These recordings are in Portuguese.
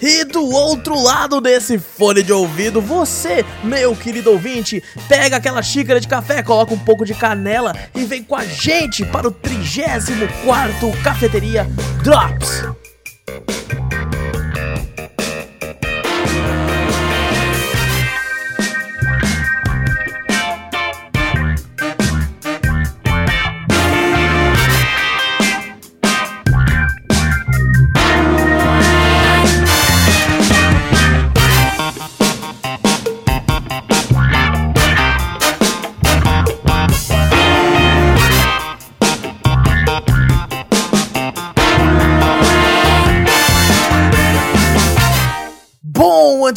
E do outro lado desse fone de ouvido, você, meu querido ouvinte, pega aquela xícara de café, coloca um pouco de canela e vem com a gente para o 34 Cafeteria Drops.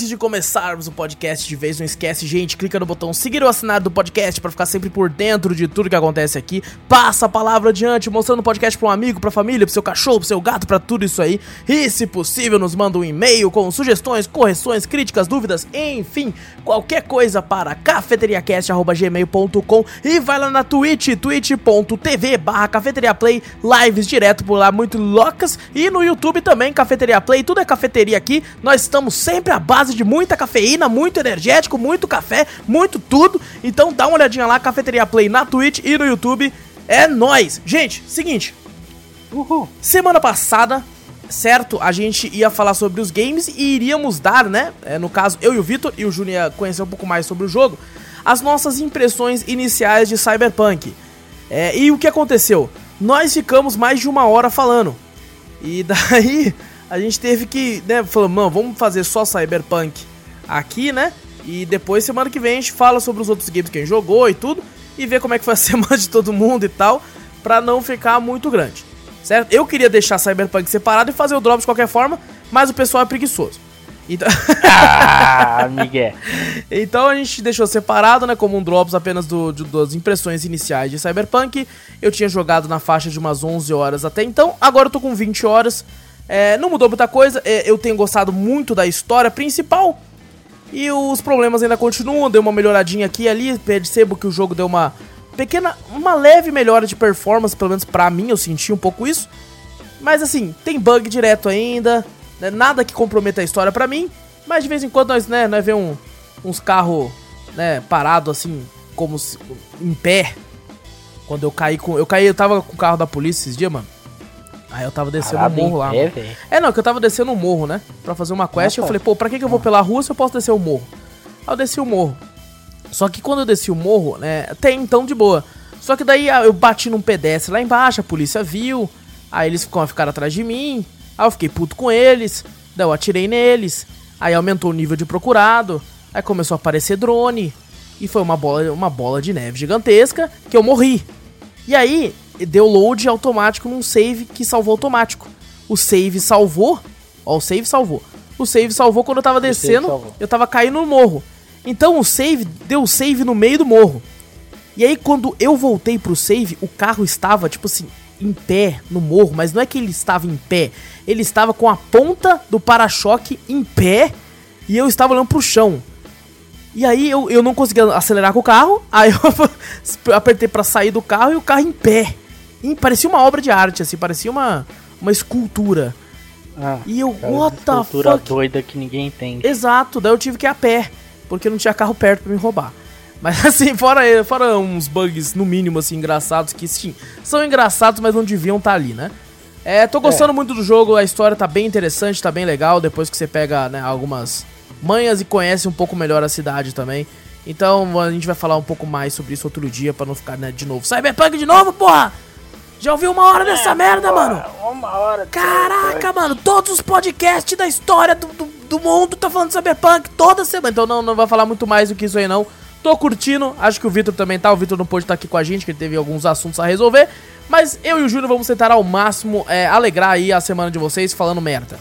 Antes de começarmos o podcast de vez, não esquece, gente, clica no botão seguir ou assinar do podcast para ficar sempre por dentro de tudo que acontece aqui. Passa a palavra adiante, mostrando o podcast para um amigo, para família, para seu cachorro, para seu gato, para tudo isso aí. E se possível, nos manda um e-mail com sugestões, correções, críticas, dúvidas, enfim, qualquer coisa para cafeteriacast@gmail.com e vai lá na Twitch, twitch.tv/cafeteriaplay, lives direto por lá muito loucas e no YouTube também Cafeteria Play, tudo é cafeteria aqui. Nós estamos sempre à base de muita cafeína, muito energético, muito café, muito tudo. Então dá uma olhadinha lá, Cafeteria Play na Twitch e no YouTube. É nóis! Gente, seguinte. Uhul. Semana passada, certo? A gente ia falar sobre os games e iríamos dar, né? é, no caso, eu e o Vitor e o Júnior ia conhecer um pouco mais sobre o jogo. As nossas impressões iniciais de Cyberpunk. É, e o que aconteceu? Nós ficamos mais de uma hora falando. E daí a gente teve que, né, falou, mano, vamos fazer só Cyberpunk aqui, né? E depois, semana que vem, a gente fala sobre os outros games que a gente jogou e tudo. E ver como é que foi a semana de todo mundo e tal. Pra não ficar muito grande. Certo? Eu queria deixar Cyberpunk separado e fazer o drop de qualquer forma. Mas o pessoal é preguiçoso. Então... Ah, Miguel. Então a gente deixou separado, né, como um drops apenas do, de- das impressões iniciais de Cyberpunk. Eu tinha jogado na faixa de umas 11 horas até então, agora eu tô com 20 horas. É, não mudou muita coisa, é, eu tenho gostado muito da história principal. E os problemas ainda continuam, deu uma melhoradinha aqui e ali, percebo que o jogo deu uma pequena, uma leve melhora de performance, pelo menos pra mim, eu senti um pouco isso. Mas assim, tem bug direto ainda, né, nada que comprometa a história pra mim. Mas de vez em quando nós, né, nós vê um, uns carros, né, parado assim, como se, em pé. Quando eu caí com. Eu caí, eu tava com o carro da polícia esses dias, mano. Aí eu tava descendo Parado um morro lá. velho. É, não, que eu tava descendo um morro, né? Pra fazer uma quest. Ah, eu falei, pô, pra que, que eu vou pela rua se eu posso descer o morro? Aí eu desci o morro. Só que quando eu desci o morro, né, até então de boa. Só que daí ah, eu bati num pedestre lá embaixo, a polícia viu. Aí eles ficaram atrás de mim. Aí eu fiquei puto com eles. Daí eu atirei neles. Aí aumentou o nível de procurado. Aí começou a aparecer drone. E foi uma bola, uma bola de neve gigantesca que eu morri. E aí, deu load automático num save que salvou automático. O save salvou. Ó, o save salvou. O save salvou quando eu tava descendo. Eu tava caindo no morro. Então o save deu save no meio do morro. E aí quando eu voltei pro save, o carro estava, tipo assim, em pé no morro. Mas não é que ele estava em pé. Ele estava com a ponta do para-choque em pé. E eu estava olhando pro chão. E aí eu, eu não conseguia acelerar com o carro. Aí eu apertei pra sair do carro e o carro em pé. E parecia uma obra de arte, assim, parecia uma, uma escultura. Ah, E eu, what the cultura fuck? doida que ninguém entende. Exato, daí eu tive que ir a pé, porque não tinha carro perto pra me roubar. Mas assim, fora, fora uns bugs, no mínimo, assim, engraçados, que sim, são engraçados, mas não deviam estar ali, né? É, tô gostando muito do jogo, a história tá bem interessante, tá bem legal, depois que você pega, né, algumas manhas e conhece um pouco melhor a cidade também. Então a gente vai falar um pouco mais sobre isso outro dia, pra não ficar, né, de novo. Cyberpunk de novo, porra! Já ouviu uma hora dessa merda, mano? Uma hora. Caraca, mano, todos os podcasts da história do, do, do mundo tá falando de Cyberpunk toda semana. Então não, não vai falar muito mais do que isso aí, não. Tô curtindo, acho que o Vitor também tá. O Vitor não pôde estar aqui com a gente, que ele teve alguns assuntos a resolver. Mas eu e o Júnior vamos tentar ao máximo é, alegrar aí a semana de vocês falando merda.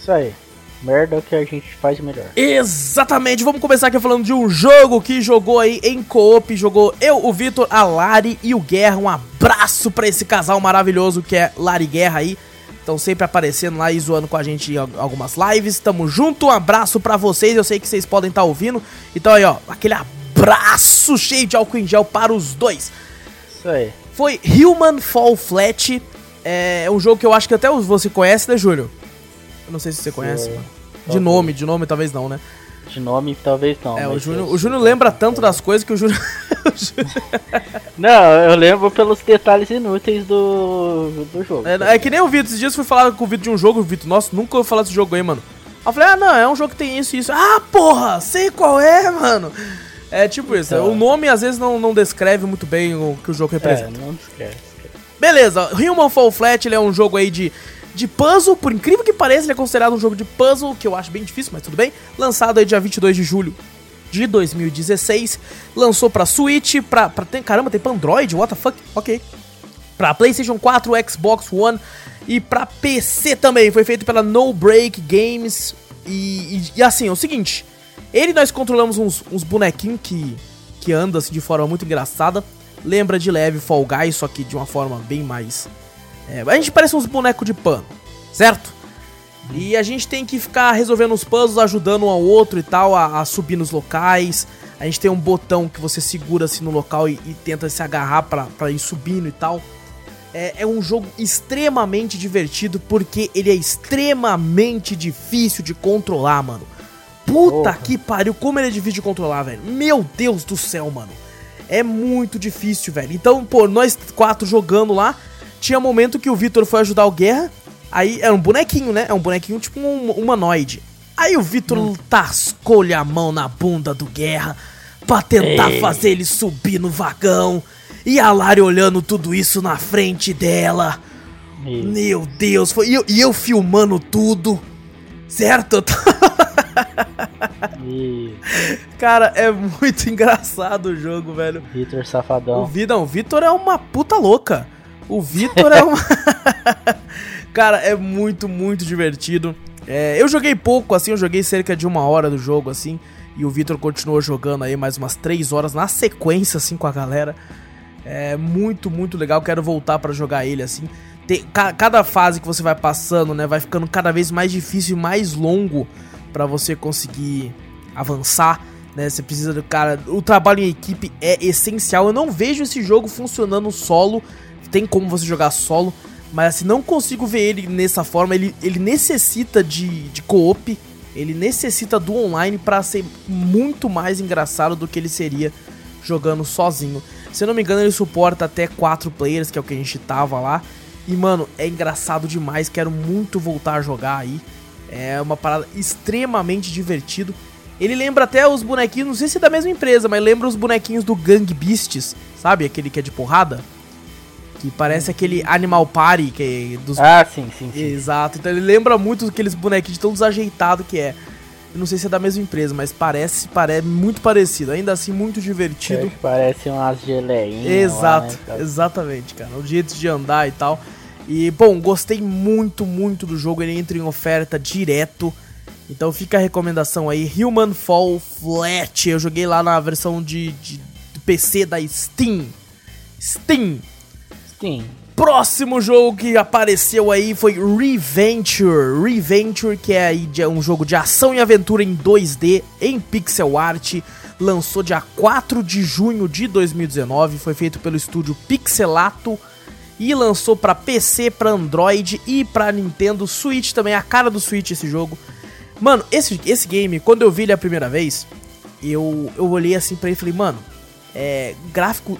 Isso aí. Merda o que a gente faz melhor. Exatamente, vamos começar aqui falando de um jogo que jogou aí em co-op, jogou eu, o Vitor, a Lari e o Guerra. Um abraço pra esse casal maravilhoso que é Lari Guerra aí. Estão sempre aparecendo lá e zoando com a gente em al- algumas lives. Tamo junto, um abraço pra vocês. Eu sei que vocês podem estar ouvindo. Então aí, ó, aquele abraço cheio de álcool em gel para os dois. Isso aí. Foi Human Fall Flat. É um jogo que eu acho que até você conhece, né, Júlio? Não sei se você conhece. Sei. mano. De nome, de nome talvez não, né? De nome, talvez não. É, o Júnior, o Júnior sei. lembra tanto das coisas que o Júnior. Não, eu lembro pelos detalhes inúteis do, do jogo. é, é que nem o Vitor, esses dias eu fui falar com o Vitor de um jogo, o Vitor, nossa, nunca ouvi falar desse jogo aí, mano. Aí eu falei, ah, não, é um jogo que tem isso e isso. Ah, porra, sei qual é, mano. É tipo isso, Então. o nome às vezes não, não descreve muito bem o que o jogo É, representa. não esquece. Beleza, Human Fall Flat ele é um jogo aí de, de puzzle, por incrível que pareça, ele é considerado um jogo de puzzle, que eu acho bem difícil, mas tudo bem. Lançado aí dia 22 de julho de 2016. Lançou pra Switch, pra, pra tem, caramba, tem pra Android, what the fuck? Ok. Pra PlayStation 4, Xbox One e pra PC também. Foi feito pela No Break Games. E, e- e assim, é o seguinte: ele nós controlamos uns, uns bonequinhos que, que andam assim, de forma muito engraçada. Lembra de leve Fall Guys, só que de uma forma bem mais. É, a gente parece uns bonecos de pano, certo? E a gente tem que ficar resolvendo os puzzles, ajudando um ao outro e tal, a, a subir nos locais. A gente tem um botão que você segura assim no local e, e tenta se agarrar pra, pra ir subindo e tal. É, é um jogo extremamente divertido porque ele é extremamente difícil de controlar, mano. Puta Porra. que pariu, como ele é difícil de controlar, velho. Meu Deus do céu, mano. É muito difícil, velho. Então, pô, nós quatro jogando lá, tinha momento que o Vitor foi ajudar o Guerra. Aí era um bonequinho, né? É um bonequinho tipo um humanoide. Aí o Vitor tascou-lhe a mão na bunda do Guerra pra tentar Ei. fazer ele subir no vagão. E a Lari olhando tudo isso na frente dela. Meu Deus, foi, e, eu, e eu filmando tudo. Certo? Cara, é muito engraçado o jogo, velho. Vitor Safadão. O Vitor é uma puta louca. O Vitor é uma. Cara, é muito, muito divertido. É, eu joguei pouco, assim, eu joguei cerca de uma hora do jogo, assim. E o Vitor continuou jogando aí mais umas três horas na sequência, assim, com a galera. É muito, muito legal. Quero voltar pra jogar ele, assim. Tem, ca- cada fase que você vai passando, né, vai ficando cada vez mais difícil e mais longo pra você conseguir avançar, né? Você precisa do cara. O trabalho em equipe é essencial. Eu não vejo esse jogo funcionando solo. Tem como você jogar solo, mas assim, não consigo ver ele nessa forma. Ele, ele necessita de, de co-op. Ele necessita do online pra ser muito mais engraçado do que ele seria jogando sozinho. Se eu não me engano, ele suporta até 4 players, que é o que a gente tava lá. E, mano, é engraçado demais. Quero muito voltar a jogar aí. É uma parada extremamente divertido. Ele lembra até os bonequinhos, não sei se é da mesma empresa, mas lembra os bonequinhos do Gang Beasts, sabe? Aquele que é de porrada. Que parece aquele Animal Party que é dos Ah, sim, sim, sim. Exato, então ele lembra muito aqueles bonequinhos de tão desajeitado que é. Eu não sei se é da mesma empresa, mas parece, parece muito parecido. Ainda assim, muito divertido. É, Parece umas geleinhas. Exato, lá, né, exatamente, cara. O jeito de andar e tal. E, bom, gostei muito, muito do jogo. Ele entra em oferta direto. Então fica a recomendação aí. Human Fall Flat. Eu joguei lá na versão de, de- do PC da Steam. Steam. Sim. Próximo jogo que apareceu aí foi Reventure. Reventure, que é aí de- um jogo de ação e aventura em 2D, em pixel art. Lançou dia 4 de junho de 2019. Foi feito pelo estúdio Pixelato. E lançou pra PC, pra Android e pra Nintendo Switch também. A cara do Switch esse jogo. Mano, esse, esse game, quando eu vi ele a primeira vez, eu, eu olhei assim pra ele e falei, mano, é. Gráfico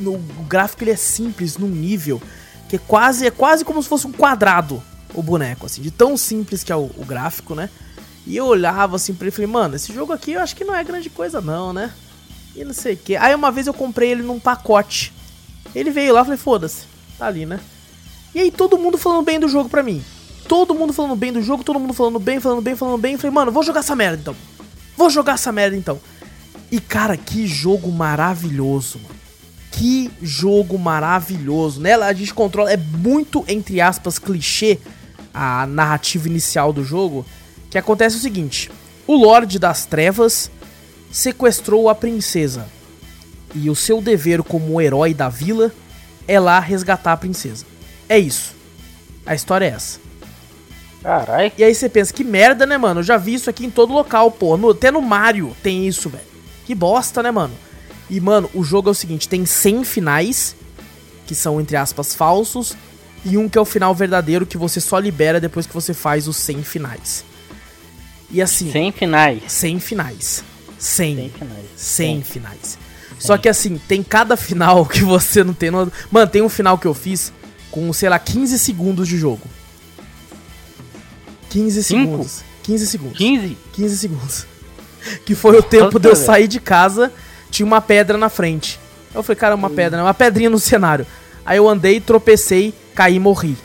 no, o gráfico ele é simples num nível que é quase é quase como se fosse um quadrado o boneco assim, de tão simples que é o, o gráfico, né? E eu olhava assim pra ele e falei, mano, esse jogo aqui eu acho que não é grande coisa não, né? E não sei o que. Aí uma vez eu comprei ele num pacote. Ele veio lá, eu falei, foda-se, tá ali, né? E aí todo mundo falando bem do jogo pra mim. Todo mundo falando bem do jogo, todo mundo falando bem, falando bem, falando bem. Eu falei, mano, vou jogar essa merda então. Vou jogar essa merda então. E cara, que jogo maravilhoso, mano. Que jogo maravilhoso. Nela a gente controla. É muito, entre aspas, clichê a narrativa inicial do jogo. Que acontece o seguinte: o Lorde das Trevas sequestrou a princesa. E o seu dever como herói da vila é lá resgatar a princesa. É isso. A história é essa. Carai. E aí você pensa, que merda, né, mano? Eu já vi isso aqui em todo local, pô. No, até no Mario tem isso, velho. Que bosta, né, mano? E, mano, o jogo é o seguinte: tem 100 finais, que são, entre aspas, falsos, e um que é o final verdadeiro, que você só libera depois que você faz os 100 finais. E assim. 100 finais. 100 finais. 100. 100 finais. 100 finais. Só que assim, tem cada final que você não tem. No... Mano, tem um final que eu fiz com, sei lá, 15 segundos de jogo. 15 Cinco? segundos. 15 segundos. 15? 15 segundos. Que foi o tempo de eu sair de casa, tinha uma pedra na frente. Eu falei, cara, uma pedra, né? uma pedrinha no cenário. Aí eu andei, tropecei, caí e morri.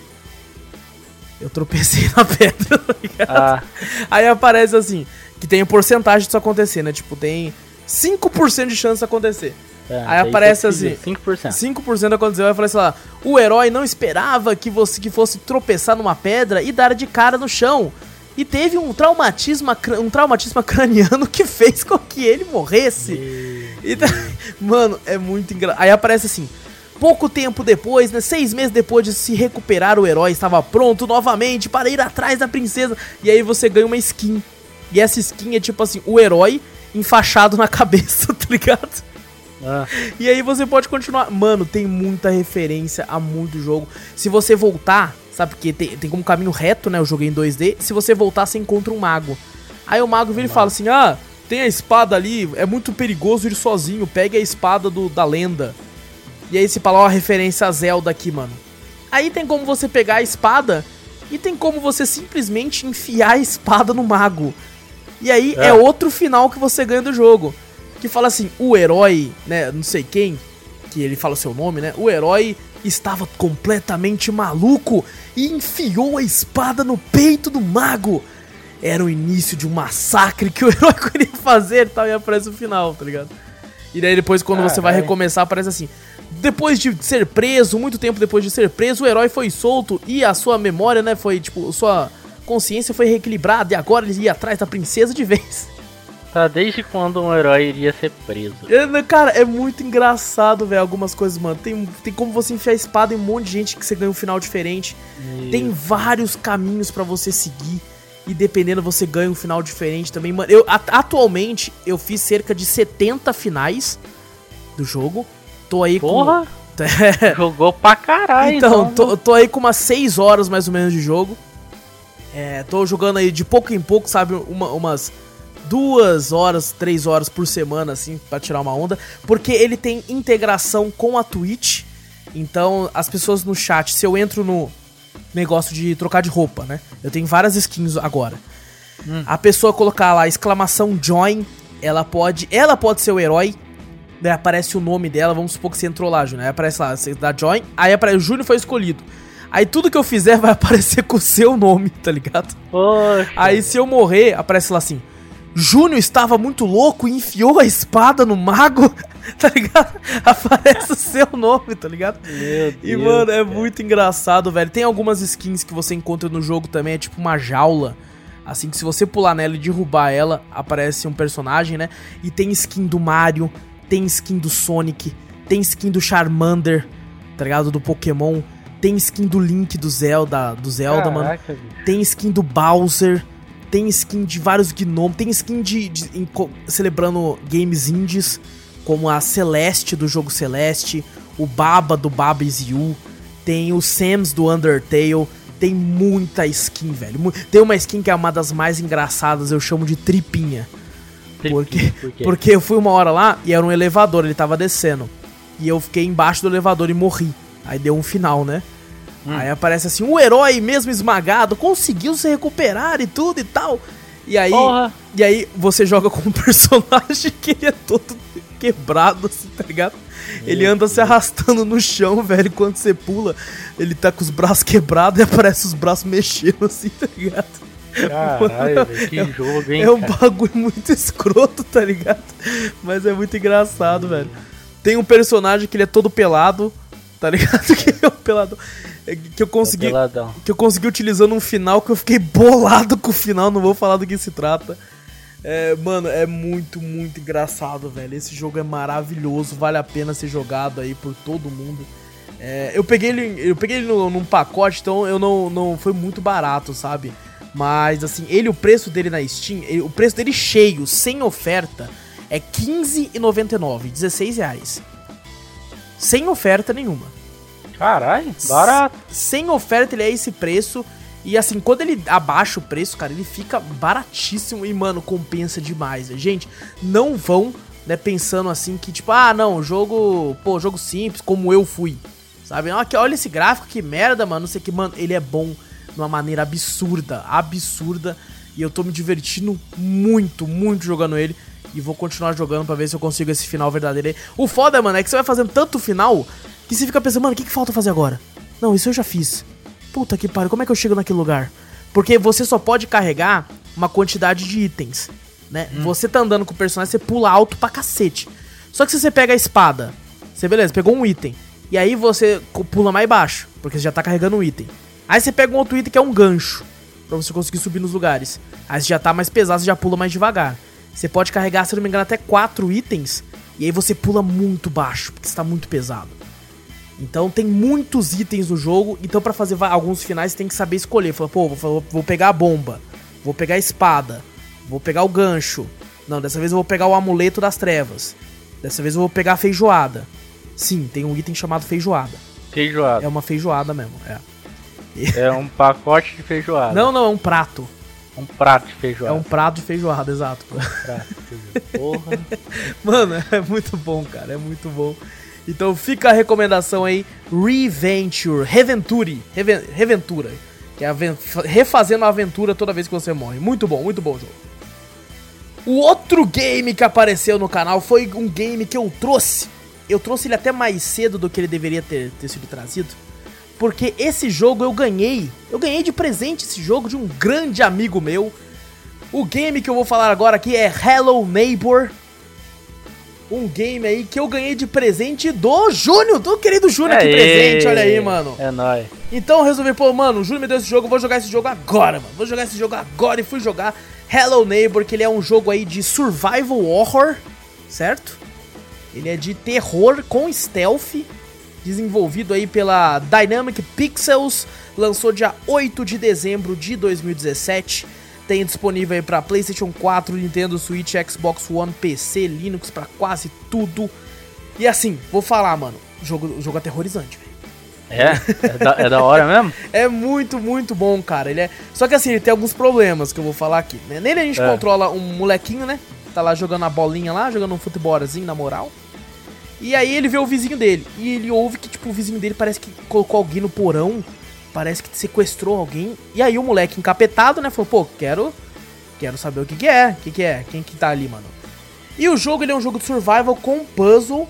Eu tropecei na pedra, tá ligado? Ah, Aí aparece assim, que tem porcentagem disso acontecer, né? Tipo, tem 5% de chance disso acontecer. é, Aí aparece assim, pediu 5%. 5% aconteceu, aí eu falei assim lá, o herói não esperava que você que fosse tropeçar numa pedra e dar de cara no chão. E teve um traumatismo, um traumatismo craniano que fez com que ele morresse. E tá- Mano, é muito engraçado. Aí aparece assim. Pouco tempo depois, né? Seis meses depois de se recuperar, o herói estava pronto novamente para ir atrás da princesa. E aí você ganha uma skin. E essa skin é tipo assim, o herói enfaixado na cabeça, tá ligado? Ah, E aí você pode continuar. Mano, tem muita referência a muito jogo. Se você voltar, sabe porque tem, tem como caminho reto, né? Eu joguei em 2D. Se você voltar, você encontra um mago. Aí o mago vira e fala assim: Ah, tem a espada ali, é muito perigoso ir sozinho. Pegue a espada do, da lenda. E aí se fala uma referência a Zelda aqui, mano. Aí tem como você pegar a espada e tem como você simplesmente enfiar a espada no mago. E aí é, É. outro final que você ganha do jogo. Que fala assim, o herói, né, não sei quem, que ele fala o seu nome, né? O herói estava completamente maluco e enfiou a espada no peito do mago. Era o início de um massacre que o herói queria fazer e tal, e aparece o final, tá ligado? E daí depois, quando você vai Caralho. recomeçar, aparece assim. Depois de ser preso, muito tempo depois de ser preso, o herói foi solto e a sua memória, né, foi, tipo, sua consciência foi reequilibrada e agora ele ia atrás da princesa de vez. Tá, desde quando um herói iria ser preso? Né, Cara, é muito engraçado, velho, algumas coisas, mano. Tem, tem como você enfiar a espada em um monte de gente que você ganha um final diferente. Tem vários caminhos pra você seguir. E dependendo, você ganha um final diferente também, mano. Eu, atualmente, eu fiz cerca de 70 finais do jogo. Tô aí Porra! com. Jogou pra caralho, então, tô, tô aí com umas 6 horas mais ou menos de jogo. É, tô jogando aí de pouco em pouco, sabe? Uma- umas duas horas, três horas por semana, assim, pra tirar uma onda. Porque ele tem integração com a Twitch. Então, as pessoas no chat, se eu entro no negócio de trocar de roupa, né? Eu tenho várias skins agora. A pessoa colocar lá exclamação join, ela pode, ela pode ser o herói. Daí aparece o nome dela, vamos supor que você entrou lá, Júnior. Aí aparece lá, você dá join, aí aparece o Júnior foi escolhido. Aí tudo que eu fizer vai aparecer com o seu nome, tá ligado? Poxa. Aí se eu morrer, aparece lá assim: Júnior estava muito louco e enfiou a espada no mago, tá ligado? Aparece o seu nome, tá ligado? Meu E, Deus, mano, é cara. muito engraçado, velho. Tem algumas skins que você encontra no jogo também, é tipo uma jaula. Assim que se você pular nela e derrubar ela, aparece um personagem, né? E tem skin do Mario, tem skin do Sonic, tem skin do Charmander, tá ligado? Do Pokémon. Tem skin do Link do Zelda, do Zelda, mano. Caraca, bicho. Tem skin do Bowser. Tem skin de vários gnomos. Tem skin de, de- em celebrando games indies, como a Celeste do jogo Celeste, o Baba do Baba Is You, tem o Sams do Undertale. Tem muita skin, velho. Tem uma skin que é uma das mais engraçadas, eu chamo de tripinha. Porque, Por quê? porque eu fui uma hora lá e era um elevador, ele tava descendo. E eu fiquei embaixo do elevador e morri. Aí deu um final, né? Aí aparece assim, o herói mesmo esmagado conseguiu se recuperar e tudo e tal. E aí, Porra. e aí você joga com um personagem que ele é todo quebrado, assim, tá ligado? ele anda se arrastando no chão, velho, quando você pula. Ele tá com os braços quebrados e aparece os braços mexendo, assim, tá ligado? Caralho, velho, que jogo, hein, É um cara? bagulho muito escroto, tá ligado? Mas é muito engraçado, velho. Tem um personagem que ele é todo pelado, tá ligado? Que é o peladão. É que eu consegui. É que eu consegui utilizando um final que eu fiquei bolado com o final, não vou falar do que se trata. É, mano, é muito, muito engraçado, velho. Esse jogo é maravilhoso, vale a pena ser jogado aí por todo mundo. É, eu peguei ele, eu peguei ele no, num pacote, então eu não, não foi muito barato, sabe? Mas assim, ele o preço dele na Steam, ele, o preço dele cheio, sem oferta, é R$15,99, 16 reais. Sem oferta nenhuma. Caralho, barato. Sem oferta ele é esse preço. E assim, quando ele abaixa o preço, cara, ele fica baratíssimo e, mano, compensa demais. Gente, não vão, né, pensando assim que, tipo, ah, não, jogo, pô, jogo simples, como eu fui. Sabe? Olha esse gráfico, que merda, mano, não sei que, mano, ele é bom de uma maneira absurda, absurda. E eu tô me divertindo muito, muito jogando ele. E vou continuar jogando para ver se eu consigo esse final verdadeiro aí. O foda, mano, é que você vai fazendo tanto final que você fica pensando, mano, o que, que falta fazer agora? Não, isso eu já fiz. Puta que pariu, como é que eu chego naquele lugar? Porque você só pode carregar uma quantidade de itens, né? Hum. Você tá andando com o personagem, você pula alto pra cacete. Só que se você pega a espada, você, beleza, pegou um item. E aí você pula mais baixo, porque você já tá carregando um item. Aí você pega um outro item que é um gancho, pra você conseguir subir nos lugares. Aí você já tá mais pesado, você já pula mais devagar. Você pode carregar, se não me engano, até quatro itens. E aí você pula muito baixo, porque está muito pesado. Então tem muitos itens no jogo. Então para fazer alguns finais você tem que saber escolher. Fala, pô, vou, vou, pegar a bomba. Vou pegar a espada. Vou pegar o gancho. Não, dessa vez eu vou pegar o amuleto das trevas. Dessa vez eu vou pegar a feijoada. Sim, tem um item chamado feijoada. Feijoada. É uma feijoada mesmo, é. É um pacote de feijoada. Não, não, é um prato. Um prato de feijoada. É um prato de feijoada, exato. Um prato de feijoada. Porra. Mano, é muito bom, cara. É muito bom. Então fica a recomendação aí: Reventure, Reventure, Reven Reventura. Que é refazendo a aventura toda vez que você morre. Muito bom, muito bom o jogo. O outro game que apareceu no canal foi um game que eu trouxe. Eu trouxe ele até mais cedo do que ele deveria ter, ter sido trazido porque esse jogo eu ganhei. Eu ganhei de presente esse jogo de um grande amigo meu. O game que eu vou falar agora aqui é Hello Neighbor. Um game aí que eu ganhei de presente do Júnior, do querido Júnior aqui presente, olha aí, mano. É nóis. Então eu resolvi, pô, mano, o Júnior me deu esse jogo, eu vou jogar esse jogo agora, mano. Vou jogar esse jogo agora e fui jogar Hello Neighbor, que ele é um jogo aí de survival horror, certo? Ele é de terror com stealth desenvolvido aí pela Dynamic Pixels, lançou dia 8 de dezembro de 2017. Tem disponível aí para PlayStation 4, Nintendo Switch, Xbox One, PC, Linux para quase tudo. E assim, vou falar, mano, jogo, jogo aterrorizante, velho. É? É da, é da hora mesmo? é muito, muito bom, cara. Ele é. Só que assim, ele tem alguns problemas que eu vou falar aqui. Nele a gente é. controla um molequinho, né? Tá lá jogando a bolinha lá, jogando um futebolzinho, na moral. E aí ele vê o vizinho dele. E ele ouve que, tipo, o vizinho dele parece que colocou alguém no porão. Parece que sequestrou alguém. E aí o moleque encapetado, né? Falou, pô, quero. Quero saber o que, que é. O que, que é? Quem que tá ali, mano? E o jogo, ele é um jogo de survival com puzzle.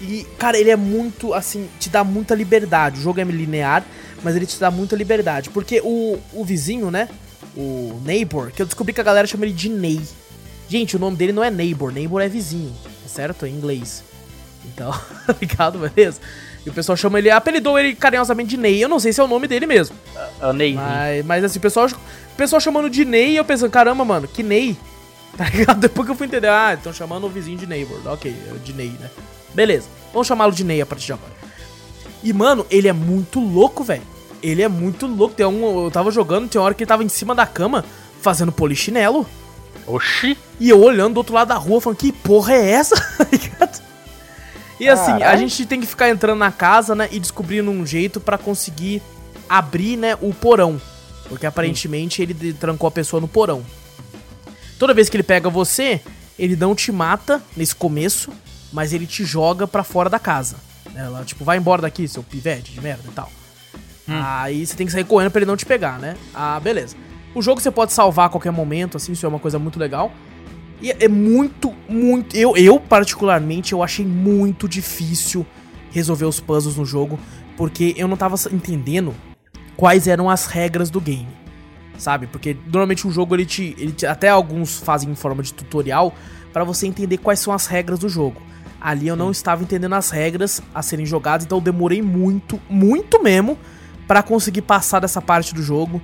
E, cara, ele é muito, assim, te dá muita liberdade. O jogo é linear, mas ele te dá muita liberdade. Porque o, o vizinho, né? O Neighbor, que eu descobri que a galera chama ele de Ney. Gente, o nome dele não é Neighbor, Neighbor é vizinho, certo? Em inglês. Então, ligado, beleza? E o pessoal chama ele, apelidou ele carinhosamente de Ney. Eu não sei se é o nome dele mesmo. É o Ney. Mas, mas assim, o pessoal, o pessoal chamando de Ney e eu pensando, caramba, mano, que Ney? Tá ligado? Depois que eu fui entender, ah, estão chamando o vizinho de Neighbor. Ok, é de Ney, né? Beleza, vamos chamá-lo de Ney a partir de agora. E, mano, ele é muito louco, velho. Ele é muito louco. Tem um, eu tava jogando, tem uma hora que ele tava em cima da cama fazendo polichinelo. Oxi. E eu olhando do outro lado da rua, falando, que porra é essa? E assim, a gente tem que ficar entrando na casa, né, e descobrindo um jeito para conseguir abrir, né, o porão. Porque aparentemente Sim. ele trancou a pessoa no porão. Toda vez que ele pega você, ele não te mata nesse começo, mas ele te joga para fora da casa. Ela, tipo, vai embora daqui, seu pivete de merda e tal. Hum. Aí você tem que sair correndo pra ele não te pegar, né? Ah, beleza. O jogo você pode salvar a qualquer momento, assim, isso é uma coisa muito legal. E é muito, muito. Eu, eu, particularmente, eu achei muito difícil resolver os puzzles no jogo, porque eu não tava entendendo quais eram as regras do game. Sabe? Porque normalmente o jogo ele te, ele te até alguns fazem em forma de tutorial para você entender quais são as regras do jogo. Ali eu não estava entendendo as regras a serem jogadas, então eu demorei muito, muito mesmo para conseguir passar dessa parte do jogo.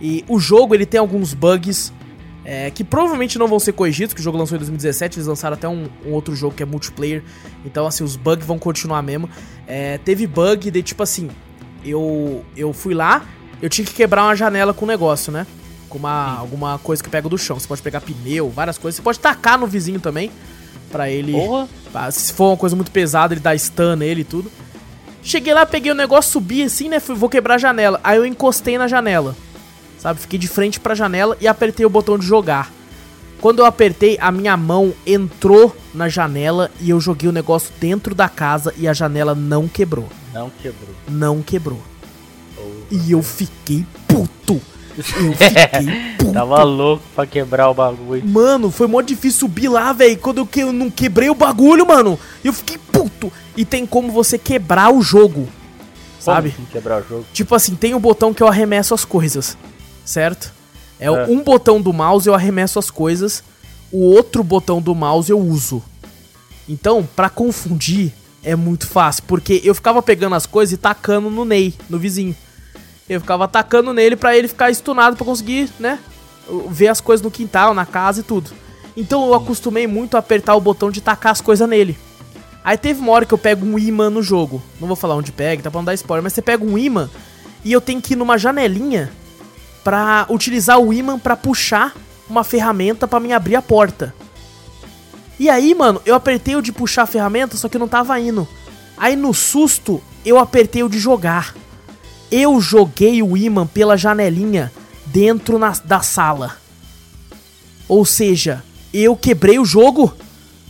E o jogo ele tem alguns bugs é, que provavelmente não vão ser corrigidos, que o jogo lançou em 2017, eles lançaram até um, um outro jogo que é multiplayer, então assim, os bugs vão continuar mesmo. É, teve bug de tipo assim, eu, eu fui lá, eu tinha que quebrar uma janela com um negócio, né? Com uma, alguma coisa que pega do chão. Você pode pegar pneu, várias coisas. Você pode tacar no vizinho também. Pra ele. Porra. Se for uma coisa muito pesada, ele dá stun nele e tudo. Cheguei lá, peguei o negócio, subi assim, né? Fui, vou quebrar a janela. Aí eu encostei na janela. Sabe? Fiquei de frente pra janela e apertei o botão de jogar. Quando eu apertei, a minha mão entrou na janela e eu joguei o negócio dentro da casa e a janela não quebrou. Não quebrou. Não quebrou. Oh, e eu fiquei puto. Eu fiquei puto. Tava louco pra quebrar o bagulho. Mano, foi mó difícil subir lá, velho. Quando eu, que, eu não quebrei o bagulho, mano. Eu fiquei puto. E tem como você quebrar o jogo. Sabe? Como assim, quebrar o jogo? Tipo assim, tem o um botão que eu arremesso as coisas. Certo? É, é um botão do mouse eu arremesso as coisas. O outro botão do mouse eu uso. Então, para confundir, é muito fácil. Porque eu ficava pegando as coisas e tacando no Ney, no vizinho. Eu ficava atacando nele para ele ficar estunado para conseguir, né? Ver as coisas no quintal, na casa e tudo. Então eu acostumei muito a apertar o botão de tacar as coisas nele. Aí teve uma hora que eu pego um imã no jogo. Não vou falar onde pega, tá pra não dar spoiler, mas você pega um imã e eu tenho que ir numa janelinha pra utilizar o imã para puxar uma ferramenta para me abrir a porta. E aí, mano, eu apertei o de puxar a ferramenta, só que não tava indo. Aí no susto, eu apertei o de jogar. Eu joguei o imã pela janelinha dentro na, da sala. Ou seja, eu quebrei o jogo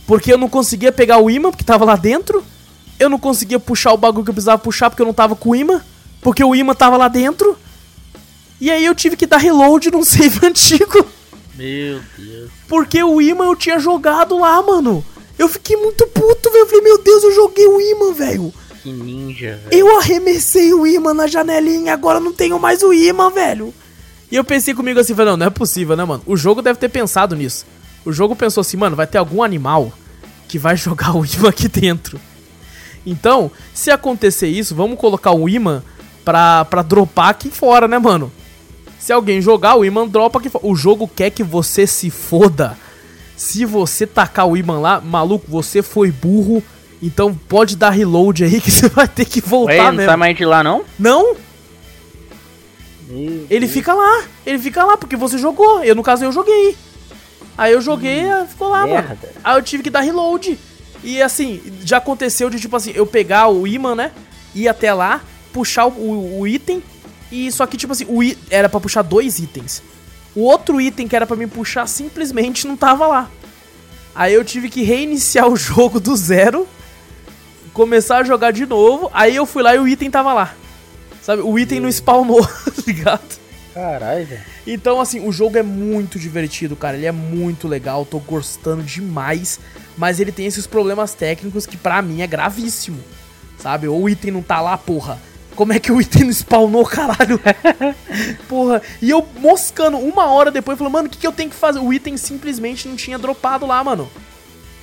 porque eu não conseguia pegar o imã porque tava lá dentro. Eu não conseguia puxar o bagulho que eu precisava puxar porque eu não tava com o imã. Porque o imã tava lá dentro. E aí eu tive que dar reload num save antigo. Meu Deus. Porque o imã eu tinha jogado lá, mano. Eu fiquei muito puto, velho. Eu falei, meu Deus, eu joguei o imã, velho. Que ninja, velho. Eu arremessei o imã na janelinha, agora não tenho mais o imã, velho. E eu pensei comigo assim, falei, não, não é possível, né, mano? O jogo deve ter pensado nisso. O jogo pensou assim, mano, vai ter algum animal que vai jogar o imã aqui dentro. Então, se acontecer isso, vamos colocar o imã pra, pra dropar aqui fora, né, mano? Se alguém jogar, o imã dropa fora. O jogo quer que você se foda. Se você tacar o imã lá, maluco, você foi burro então pode dar reload aí que você vai ter que voltar Ué, não mesmo. sai mais de lá não? Não. Meu ele Deus. fica lá. Ele fica lá porque você jogou. Eu, no caso, eu joguei. Aí eu joguei hum, ficou lá, merda. mano. Aí eu tive que dar reload. E assim, já aconteceu de tipo assim, eu pegar o imã, né? Ir até lá, puxar o, o, o item. E só que, tipo assim, o era para puxar dois itens. O outro item que era para me puxar simplesmente não tava lá. Aí eu tive que reiniciar o jogo do zero começar a jogar de novo. Aí eu fui lá e o item tava lá. Sabe? O item não spawnou, tá ligado? Caralho, velho. Então, assim, o jogo é muito divertido, cara. Ele é muito legal, tô gostando demais. Mas ele tem esses problemas técnicos que pra mim é gravíssimo. Sabe? Ou o item não tá lá, porra. Como é que o item não spawnou, caralho? porra. E eu moscando uma hora depois, falando, mano, o que, que eu tenho que fazer? O item simplesmente não tinha dropado lá, mano.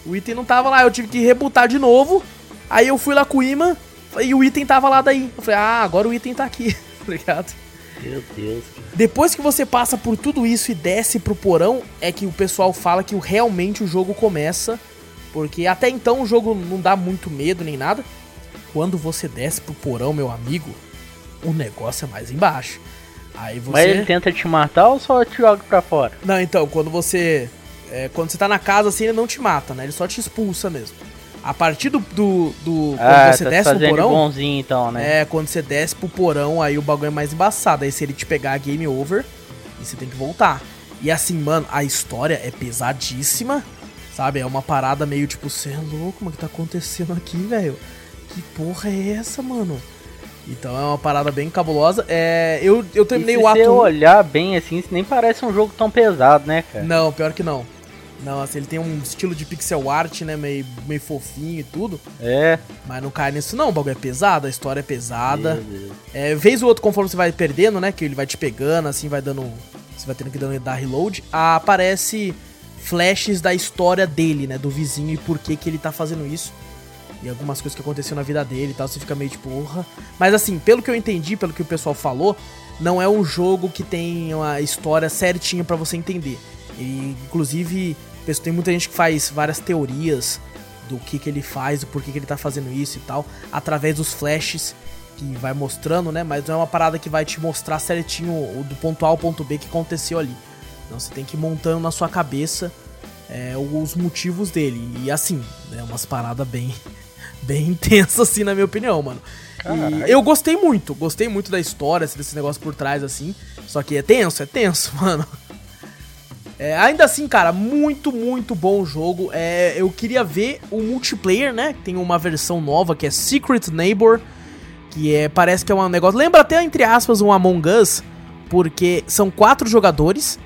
O item não tava lá. Eu tive que rebutar de novo Aí eu fui lá com o imã e o item tava lá daí. Eu falei, ah, agora o item tá aqui, tá ligado? Meu Deus. Depois que você passa por tudo isso e desce pro porão, é que o pessoal fala que realmente o jogo começa. Porque até então o jogo não dá muito medo nem nada. Quando você desce pro porão, meu amigo, o negócio é mais embaixo. Aí você... Mas ele tenta te matar ou só te joga pra fora? Não, então, quando você. É, quando você tá na casa assim, ele não te mata, né? Ele só te expulsa mesmo. A partir do. do, do ah, quando você tá desce pro porão. bonzinho então, né? É, quando você desce pro porão, aí o bagulho é mais embaçado. Aí se ele te pegar, game over. E você tem que voltar. E assim, mano, a história é pesadíssima. Sabe? É uma parada meio tipo, você é louco, mano, o que tá acontecendo aqui, velho? Que porra é essa, mano? Então é uma parada bem cabulosa. É, eu, eu terminei o ato. Se você olhar bem assim, nem parece um jogo tão pesado, né, cara? Não, pior que não. Não, assim, ele tem um estilo de pixel art, né? Meio, meio fofinho e tudo. É. Mas não cai nisso, não. O bagulho é pesado, a história é pesada. É, vez ou outro, conforme você vai perdendo, né? Que ele vai te pegando, assim, vai dando. Você vai tendo que dar reload. Aparece flashes da história dele, né? Do vizinho e por que, que ele tá fazendo isso. E algumas coisas que aconteceu na vida dele e tal, você fica meio tipo, porra. Mas assim, pelo que eu entendi, pelo que o pessoal falou, não é um jogo que tem uma história certinha para você entender. E, inclusive, tem muita gente que faz várias teorias do que, que ele faz, do porquê que ele tá fazendo isso e tal, através dos flashes que vai mostrando, né? Mas não é uma parada que vai te mostrar certinho do ponto A ao ponto B que aconteceu ali. Não, você tem que ir montando na sua cabeça é, os motivos dele. E assim, é umas paradas bem, bem intensas, assim, na minha opinião, mano. eu gostei muito, gostei muito da história, assim, desse negócio por trás, assim. Só que é tenso, é tenso, mano. É, ainda assim, cara, muito, muito bom o jogo. É, eu queria ver o multiplayer, né? Tem uma versão nova que é Secret Neighbor. Que é, parece que é um negócio. Lembra até, entre aspas, um Among Us. Porque são quatro jogadores.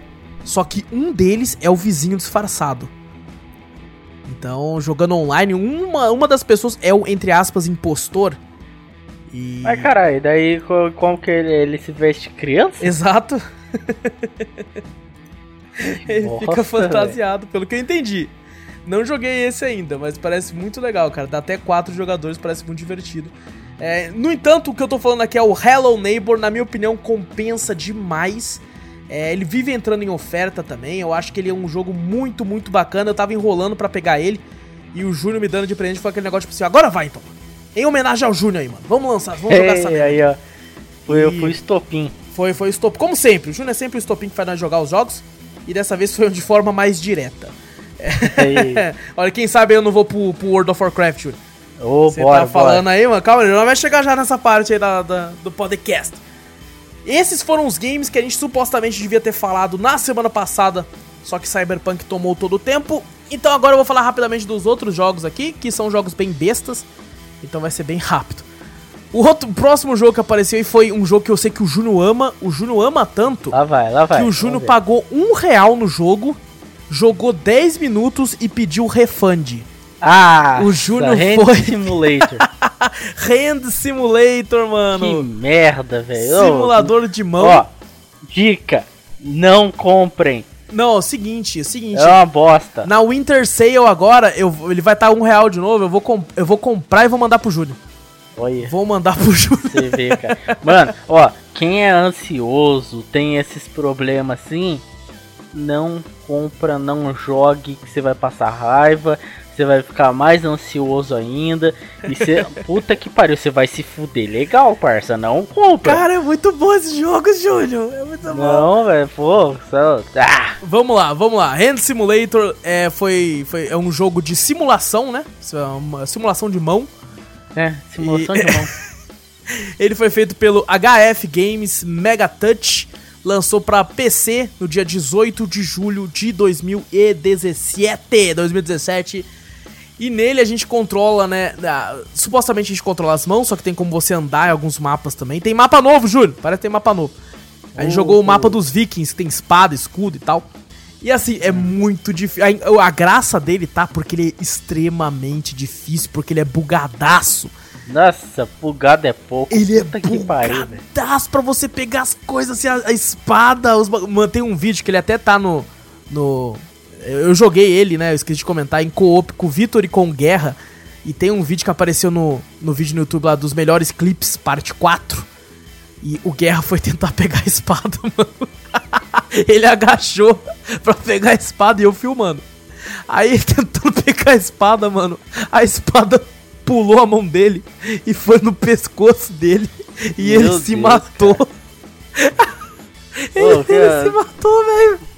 Só que um deles é o vizinho disfarçado. Então, jogando online, uma, uma das pessoas é o, entre aspas, impostor. E... Mas caralho, daí como que ele, ele se veste criança? Exato. ele Nossa, fica fantasiado, véio. pelo que eu entendi. Não joguei esse ainda, mas parece muito legal, cara. Dá até quatro jogadores, parece muito divertido. É, no entanto, o que eu tô falando aqui é o Hello Neighbor, na minha opinião, compensa demais. É, ele vive entrando em oferta também. Eu acho que ele é um jogo muito, muito bacana. Eu tava enrolando para pegar ele. E o Júnior me dando de presente foi aquele negócio tipo assim: agora vai então. Em homenagem ao Júnior aí, mano. Vamos lançar, vamos jogar essa. Aí, ó. Foi, e... foi estopim. Foi, foi estopim. Como sempre, o Júnior é sempre o estopim que faz nós jogar os jogos. E dessa vez foi de forma mais direta. Olha, quem sabe eu não vou pro, pro World of Warcraft, Júnior. Você oh, tá falando bora. aí, mano? Calma, ele não vai chegar já nessa parte aí da, da, do podcast. Esses foram os games que a gente supostamente devia ter falado na semana passada, só que Cyberpunk tomou todo o tempo. Então agora eu vou falar rapidamente dos outros jogos aqui, que são jogos bem bestas, então vai ser bem rápido. O outro o próximo jogo que apareceu aí foi um jogo que eu sei que o Juno ama. O Juno ama tanto lá vai, lá vai, que o Juno pagou um real no jogo, jogou 10 minutos e pediu refund. Ah, o Júnior foi. Simulator. Hand Simulator, mano. Que merda, velho. Simulador de mão. Ó, dica: não comprem. Não, é o seguinte, é o seguinte. É uma bosta. Na Winter Sale agora, eu, ele vai estar tá um real de novo. Eu vou, eu vou comprar e vou mandar pro Júnior. Olha. Vou mandar pro Júnior. Você vê, cara. Mano, ó, quem é ansioso, tem esses problemas assim, não compra, não jogue, que você vai passar raiva você vai ficar mais ansioso ainda. E você. puta que pariu, você vai se fuder. Legal, parça, não compra. Cara, é muito bom esse jogo, Júlio. É muito bom. Não, velho, pô. Só... Ah. Vamos lá, vamos lá. Hand Simulator é, foi, foi, é um jogo de simulação, né? É uma simulação de mão. É, simulação e... de mão. Ele foi feito pelo HF Games Mega Touch lançou para PC no dia 18 de julho de 2017. 2017. E nele a gente controla, né? supostamente a gente controla as mãos, só que tem como você andar em alguns mapas também. Tem mapa novo, Júlio. Parece que tem mapa novo. A gente oh, jogou o mapa dos vikings, que tem espada, escudo e tal. E assim, é muito difícil. A, a, graça dele tá porque ele é extremamente difícil, porque ele é bugadaço. Nossa, bugado é pouco. Ele é bugadaço pra você pegar as coisas, assim, a, a espada. Os... Mano, um vídeo que ele até tá no, no, eu joguei ele, né? Eu esqueci de comentar, em co-op com o Vitor e com Guerra. E tem um vídeo que apareceu no, no vídeo no YouTube lá dos melhores clips, parte 4. E o Guerra foi tentar pegar a espada, mano. ele agachou pra pegar a espada e eu filmando. Aí tentando pegar a espada, mano. A espada pulou a mão dele e foi no pescoço dele. E Meu ele Deus, se matou. ele, ele se matou, velho.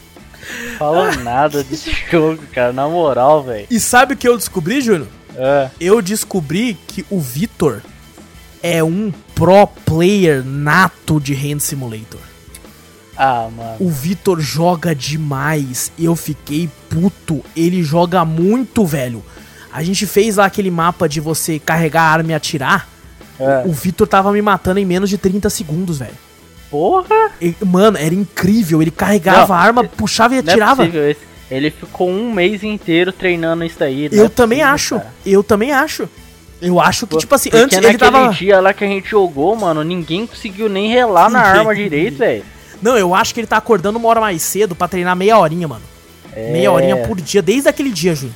Falou nada desse jogo, cara, na moral, velho. E sabe o que eu descobri, Júnior? É. Eu descobri que o Vitor é um pro player nato de Hand Simulator. Ah, mano. O Vitor joga demais. Eu fiquei puto. Ele joga muito, velho. A gente fez lá aquele mapa de você carregar a arma e atirar. É. O Vitor tava me matando em menos de 30 segundos, velho. Porra! Ele, mano, era incrível. Ele carregava não, a arma, puxava e é atirava. É ele ficou um mês inteiro treinando isso aí. Eu é também possível, acho. Cara. Eu também acho. Eu acho que, tipo assim, Porque antes ele tava... dia lá que a gente jogou, mano, ninguém conseguiu nem relar na arma direito, velho. Não, eu acho que ele tá acordando uma hora mais cedo pra treinar meia horinha, mano. É, Meia horinha por dia, desde aquele dia, Júnior.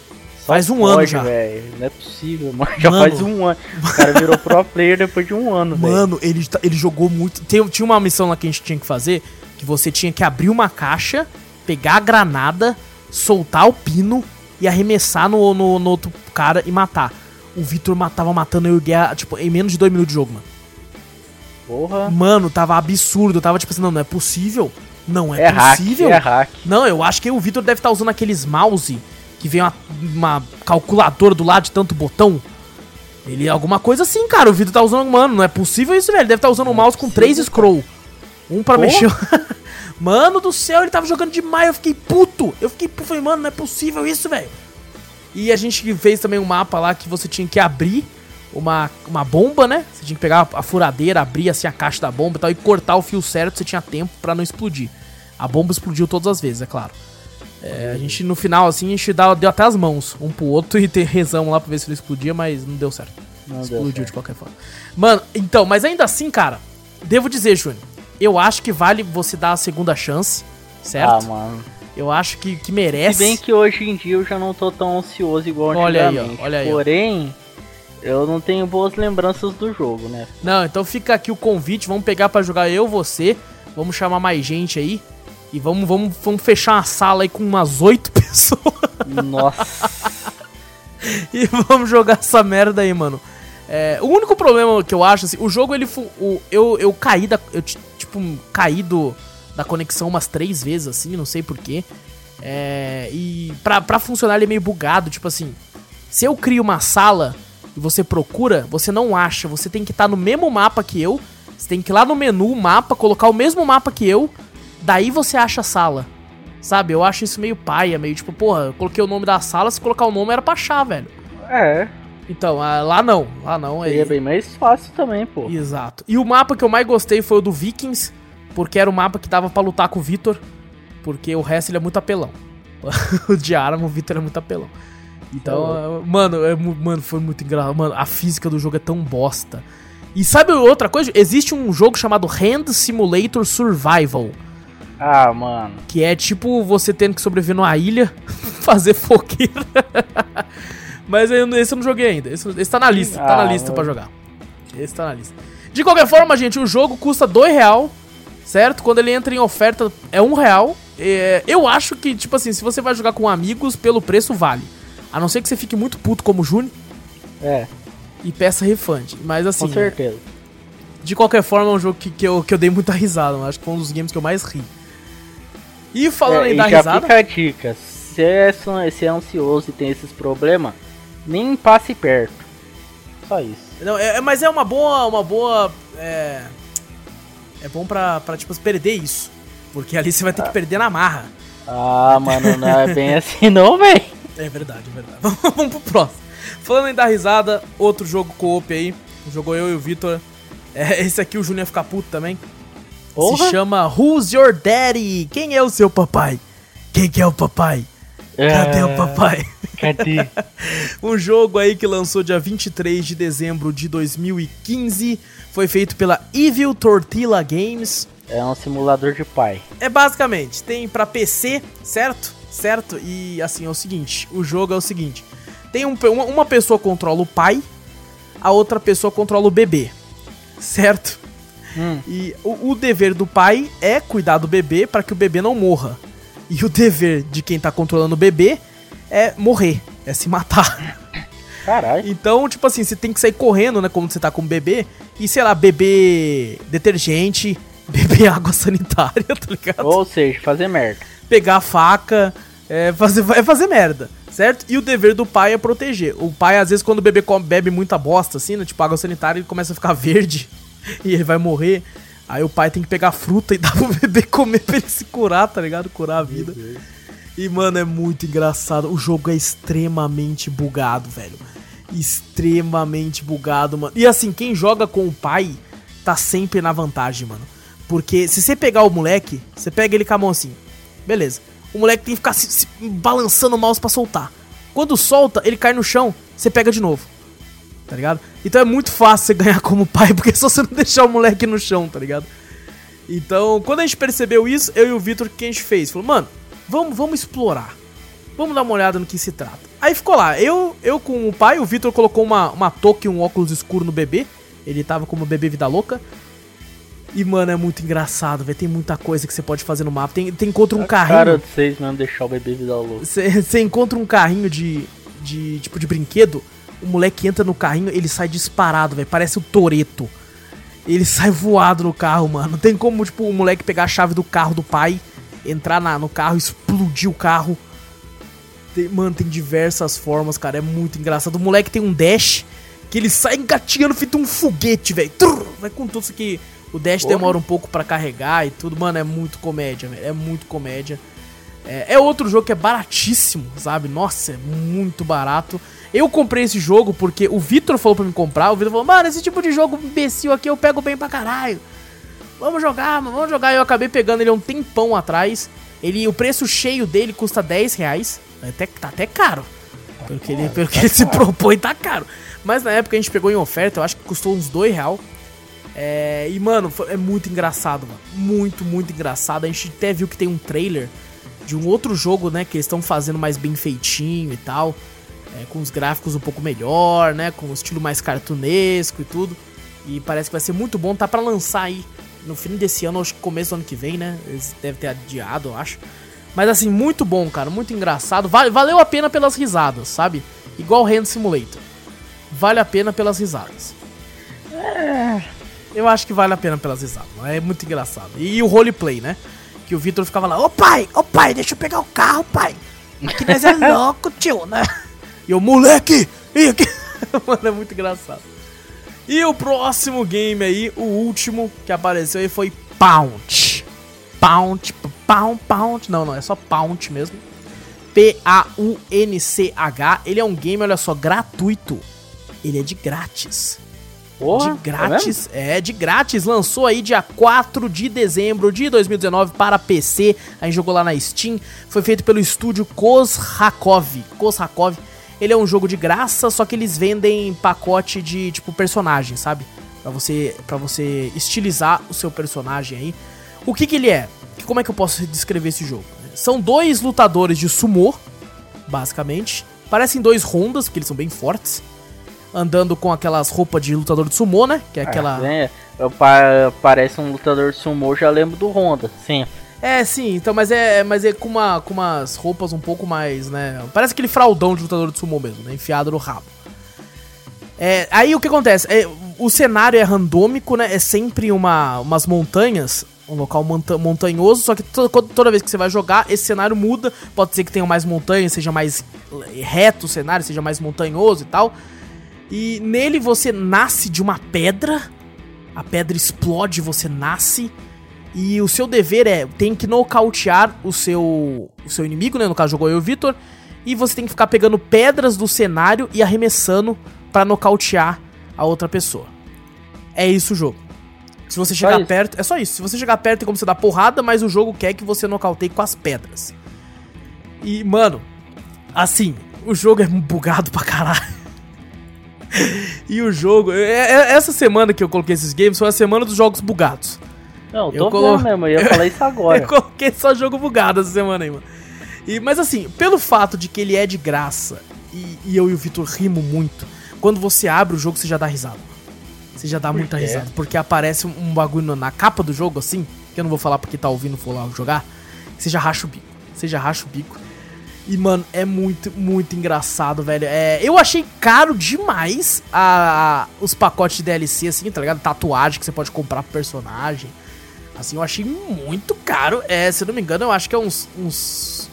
Faz um pode, ano já. velho. Não é possível, mano. Já Mano. faz um ano. O cara virou pro player depois de um ano, velho. Mano, ele, tá- ele jogou muito. Tem, tinha uma missão lá que a gente tinha que fazer, que você tinha que abrir uma caixa, pegar a granada, soltar o pino e arremessar no, no, no outro cara e matar. O Vitor ma- tava matando eu e o Guerra, tipo, em menos de dois minutos de jogo, mano. Porra. Mano, tava absurdo. Eu tava tipo assim, não, não é possível. Não é, É hack, possível. é hack. Não, eu acho que o Vitor deve estar usando aqueles mouse que vem uma, uma calculadora do lado de tanto botão. Ele alguma coisa assim, cara. O Vitor tá usando, mano, não é possível isso, velho. Ele deve estar usando um mouse com três scroll. Um pra Pô. mexer. mano do céu, ele tava jogando demais. Eu fiquei puto. Eu fiquei puto. Falei, mano, não é possível isso, velho. E a gente fez também um mapa lá que você tinha que abrir uma, uma bomba, né? Você tinha que pegar a furadeira, abrir assim a caixa da bomba e tal, e cortar o fio certo, você tinha tempo pra não explodir. A bomba explodiu todas as vezes, é claro. É, a gente, no final, assim, a gente dá- deu até as mãos um pro outro e ter rezamos lá pra ver se ele explodia, mas não deu certo. Não deu Explodiu certo. de qualquer forma. Mano, então, mas ainda assim, cara, devo dizer, Júnior, eu acho que vale você dar a segunda chance, Ah, certo? mano. eu acho que, que Se merece. bem que hoje em dia eu já não tô tão ansioso igual Olha aí, ó, olha aí. Porém, eu não tenho boas lembranças do jogo, né? Não, então fica aqui o convite, vamos pegar pra jogar eu, você, vamos chamar mais gente aí e vamos, vamos, vamos fechar uma sala aí com umas oito pessoas Nossa. e vamos jogar essa merda aí, mano. É, o único problema que eu acho, assim, o jogo ele o, eu, eu caí da. Eu, ti- tipo, caí do, da conexão umas três vezes, assim, não sei porquê. É, e pra, pra funcionar ele é meio bugado, tipo assim. Se eu crio uma sala e você procura, você não acha. Você tem que estar no mesmo mapa que eu. Você tem que ir lá no menu, mapa, colocar o mesmo mapa que eu. Daí você acha a sala. Sabe? Eu acho isso meio paia, meio tipo, porra, eu coloquei o nome da sala, se colocar o nome era pra achar, velho. É, Então, ah, lá não. Lá não. É... seria bem mais fácil também, pô. Exato. E o mapa que eu mais gostei foi o do Vikings, porque era o mapa que dava pra lutar com o Vitor, porque o resto ele é muito apelão. o de o Vitor é muito apelão. Então, ah, mano, é mano, foi muito engraçado. Mano, a física do jogo é tão bosta. E sabe outra coisa? Existe um jogo chamado Hand Simulator Survival, Ah, mano. que é tipo você tendo que sobreviver numa ilha, fazer fogueira. Mas esse eu não joguei ainda. Esse, esse tá na lista, tá na Ah, lista pra mano. jogar. Esse tá na lista. De qualquer forma, gente, o jogo custa dois real, certo? Quando ele entra em oferta é um real. É, eu acho que, tipo assim, se você vai jogar com amigos, pelo preço vale. A não ser que você fique muito puto como o Juni É, e peça refund. Mas assim, com certeza. de qualquer forma, é um jogo que, que, eu, que eu dei muita risada. mano. Acho que foi um dos games que eu mais ri. E falando É, aí e da já risada. fica a dica. Se é, se é ansioso e tem esses problemas, nem passe perto. Só isso. Não, é, é- mas é uma boa. Uma boa. É. É bom pra, pra, tipo, perder isso. Porque ali você vai ter que perder na marra. Ah, mano, não é bem assim não, véi. É verdade, é verdade. Vamos, vamos pro próximo. Falando em dar risada, outro jogo co-op aí. Jogou eu e o Vitor. É, esse aqui o Júnior ia ficar puto também. Porra. Se chama Who's Your Daddy? Quem é o seu papai? Quem que é o papai? Cadê o É, papai? Cadê? Um jogo aí que lançou dia 23 de dezembro de 2015. Foi feito pela Evil Tortilla Games. É um simulador de pai. É basicamente, tem pra PC, certo? Certo? E assim, é o seguinte, o jogo é o seguinte. Tem um, uma pessoa controla o pai, a outra pessoa controla o bebê. Certo? Hum. E o, o dever do pai é cuidar do bebê para que o bebê não morra. E o dever de quem tá controlando o bebê é morrer, é se matar. Caralho. Então, tipo assim, você tem que sair correndo, né? Quando você tá com o bebê. E, sei lá, beber detergente, beber água sanitária, tá ligado? Ou seja, fazer merda. Pegar a faca, é fazer, é fazer merda, certo? E o dever do pai é proteger. O pai, às vezes, quando o bebê come- bebe muita bosta, assim, né? Tipo água sanitária, ele começa a ficar verde e ele vai morrer. Aí o pai tem que pegar fruta e dar pro bebê comer pra ele se curar, tá ligado? Curar a vida. E, mano, é muito engraçado. O jogo é extremamente bugado, velho. Extremamente bugado, mano. E assim, quem joga com o pai tá sempre na vantagem, mano. Porque se você pegar o moleque, você pega ele com a mão assim. Beleza. O moleque tem que ficar se, se balançando o mouse pra soltar. Quando solta, ele cai no chão, você pega de novo. Tá ligado? Então é muito fácil você ganhar como pai, porque é só você não deixar o moleque no chão, tá ligado? Então, quando a gente percebeu isso, eu e o Vitor, o que a gente fez? Falou, mano, vamos, vamos explorar. Vamos dar uma olhada no que se trata. Aí ficou lá, eu, eu com o pai, o Vitor colocou uma, uma touca e um óculos escuro no bebê. Ele tava como bebê vida louca. E, mano, é muito engraçado, velho. Tem muita coisa que você pode fazer no mapa. Tem, tem encontra um A carrinho. cara de vocês mesmo deixar o bebê vida louca. Você encontra um carrinho de, de. tipo de brinquedo. O moleque entra no carrinho, ele sai disparado, velho. Parece o Toreto. Ele sai voado no carro, mano. Não tem como, tipo, o moleque pegar a chave do carro do pai, entrar na, no carro, explodir o carro. Tem- mano, tem diversas formas, cara. É muito engraçado. O moleque tem um dash que ele sai engatinhando feito um foguete, velho. Vai com tudo isso que o dash Porra. demora um pouco pra carregar e tudo. Mano, é muito comédia, velho. É muito comédia. É, é outro jogo que é baratíssimo, sabe? Nossa, é muito barato. Eu comprei esse jogo porque o Vitor falou pra me comprar. O Vitor falou, mano, esse tipo de jogo imbecil aqui eu pego bem pra caralho. Vamos jogar, mano, vamos jogar. Eu acabei pegando ele há um tempão atrás. Ele, o preço cheio dele custa 10 reais. Até, tá até caro. Pelo que, ele, pelo que ele se propõe, tá caro. Mas na época a gente pegou em oferta, eu acho que custou uns 2 real. É, e, mano, é muito engraçado, mano. Muito, muito engraçado. A gente até viu que tem um trailer de um outro jogo, né? Que eles estão fazendo mais bem feitinho e tal. É, com os gráficos um pouco melhor, né? Com o estilo mais cartunesco e tudo. E parece que vai ser muito bom. Tá pra lançar aí no fim desse ano, acho que começo do ano que vem, né? Eles devem ter adiado, eu acho. Mas assim, muito bom, cara. Muito engraçado. Vale, valeu a pena pelas risadas, sabe? Igual Hand Simulator. Vale a pena pelas risadas. Eu acho que vale a pena pelas risadas. É muito engraçado. E o roleplay, né? Que o Vitor ficava lá, ô pai, ô pai, deixa eu pegar o carro, pai. Que nós é louco, tio, né? E o moleque! E aqui... Mano, é muito engraçado. E o próximo game aí, o último que apareceu aí foi Pound. Pound, Pound, Pound. Não, não, é só Pound mesmo. P-A-U-N-C-H. Ele é um game, olha só, gratuito. Ele é de grátis Porra, de grátis. É, de grátis. Lançou aí dia 4 de dezembro de 2019 para PC. A gente jogou lá na Steam. Foi feito pelo estúdio Kozhakov. Kozhakov. Ele é um jogo de graça, só que eles vendem pacote de tipo personagem, sabe? Pra você, pra você estilizar o seu personagem aí. O que que ele é? Como é que eu posso descrever esse jogo? São dois lutadores de sumô, basicamente. Parecem dois Hondas, porque eles são bem fortes. Andando com aquelas roupas de lutador de sumô, né? Que é aquela. Ah, é, eu pa- parece um lutador de sumô, já lembro do Honda, sim. É, sim, então, mas é, mas é com, uma, com umas roupas um pouco mais, né? Parece aquele fraldão de lutador de sumô mesmo, né? Enfiado no rabo. É, aí o que acontece? É, o cenário é randômico, né? É sempre uma, umas montanhas, um local monta montanhoso, só que to toda vez que você vai jogar, esse cenário muda. Pode ser que tenha mais montanhas, seja mais reto o cenário, seja mais montanhoso e tal. E nele você nasce de uma pedra, a pedra explode, você nasce. E o seu dever é, tem que nocautear o seu, o seu inimigo, né? No caso, jogou eu e o Vitor. E você tem que ficar pegando pedras do cenário e arremessando pra nocautear a outra pessoa. É isso o jogo. Se você chegar perto, é só isso. Se você chegar perto tem como você dar porrada, mas o jogo quer que você nocauteie com as pedras. E, mano, assim, o jogo é bugado pra caralho. e o jogo. é- é- essa semana que eu coloquei esses games foi a semana dos jogos bugados. Não, Eu tô colo- vendo mesmo, eu ia falar isso agora. Eu coloquei só jogo bugado essa semana aí, mano. E, mas assim, pelo fato de que ele é de graça e, e eu e o Vitor rimo muito, quando você abre o jogo você já dá risada. Você já dá muita quê? risada. Porque aparece um, bagulho na- capa do jogo, assim, que eu não vou falar porque tá ouvindo for lá jogar, você já racha o bico. Você já racha o bico. E, mano, é muito, muito engraçado, velho. É, eu achei caro demais a, a- os pacotes de DLC, assim, tá ligado? Tatuagem que você pode comprar pro personagem. Assim, eu achei muito caro. É, se eu não me engano, eu acho que é uns, uns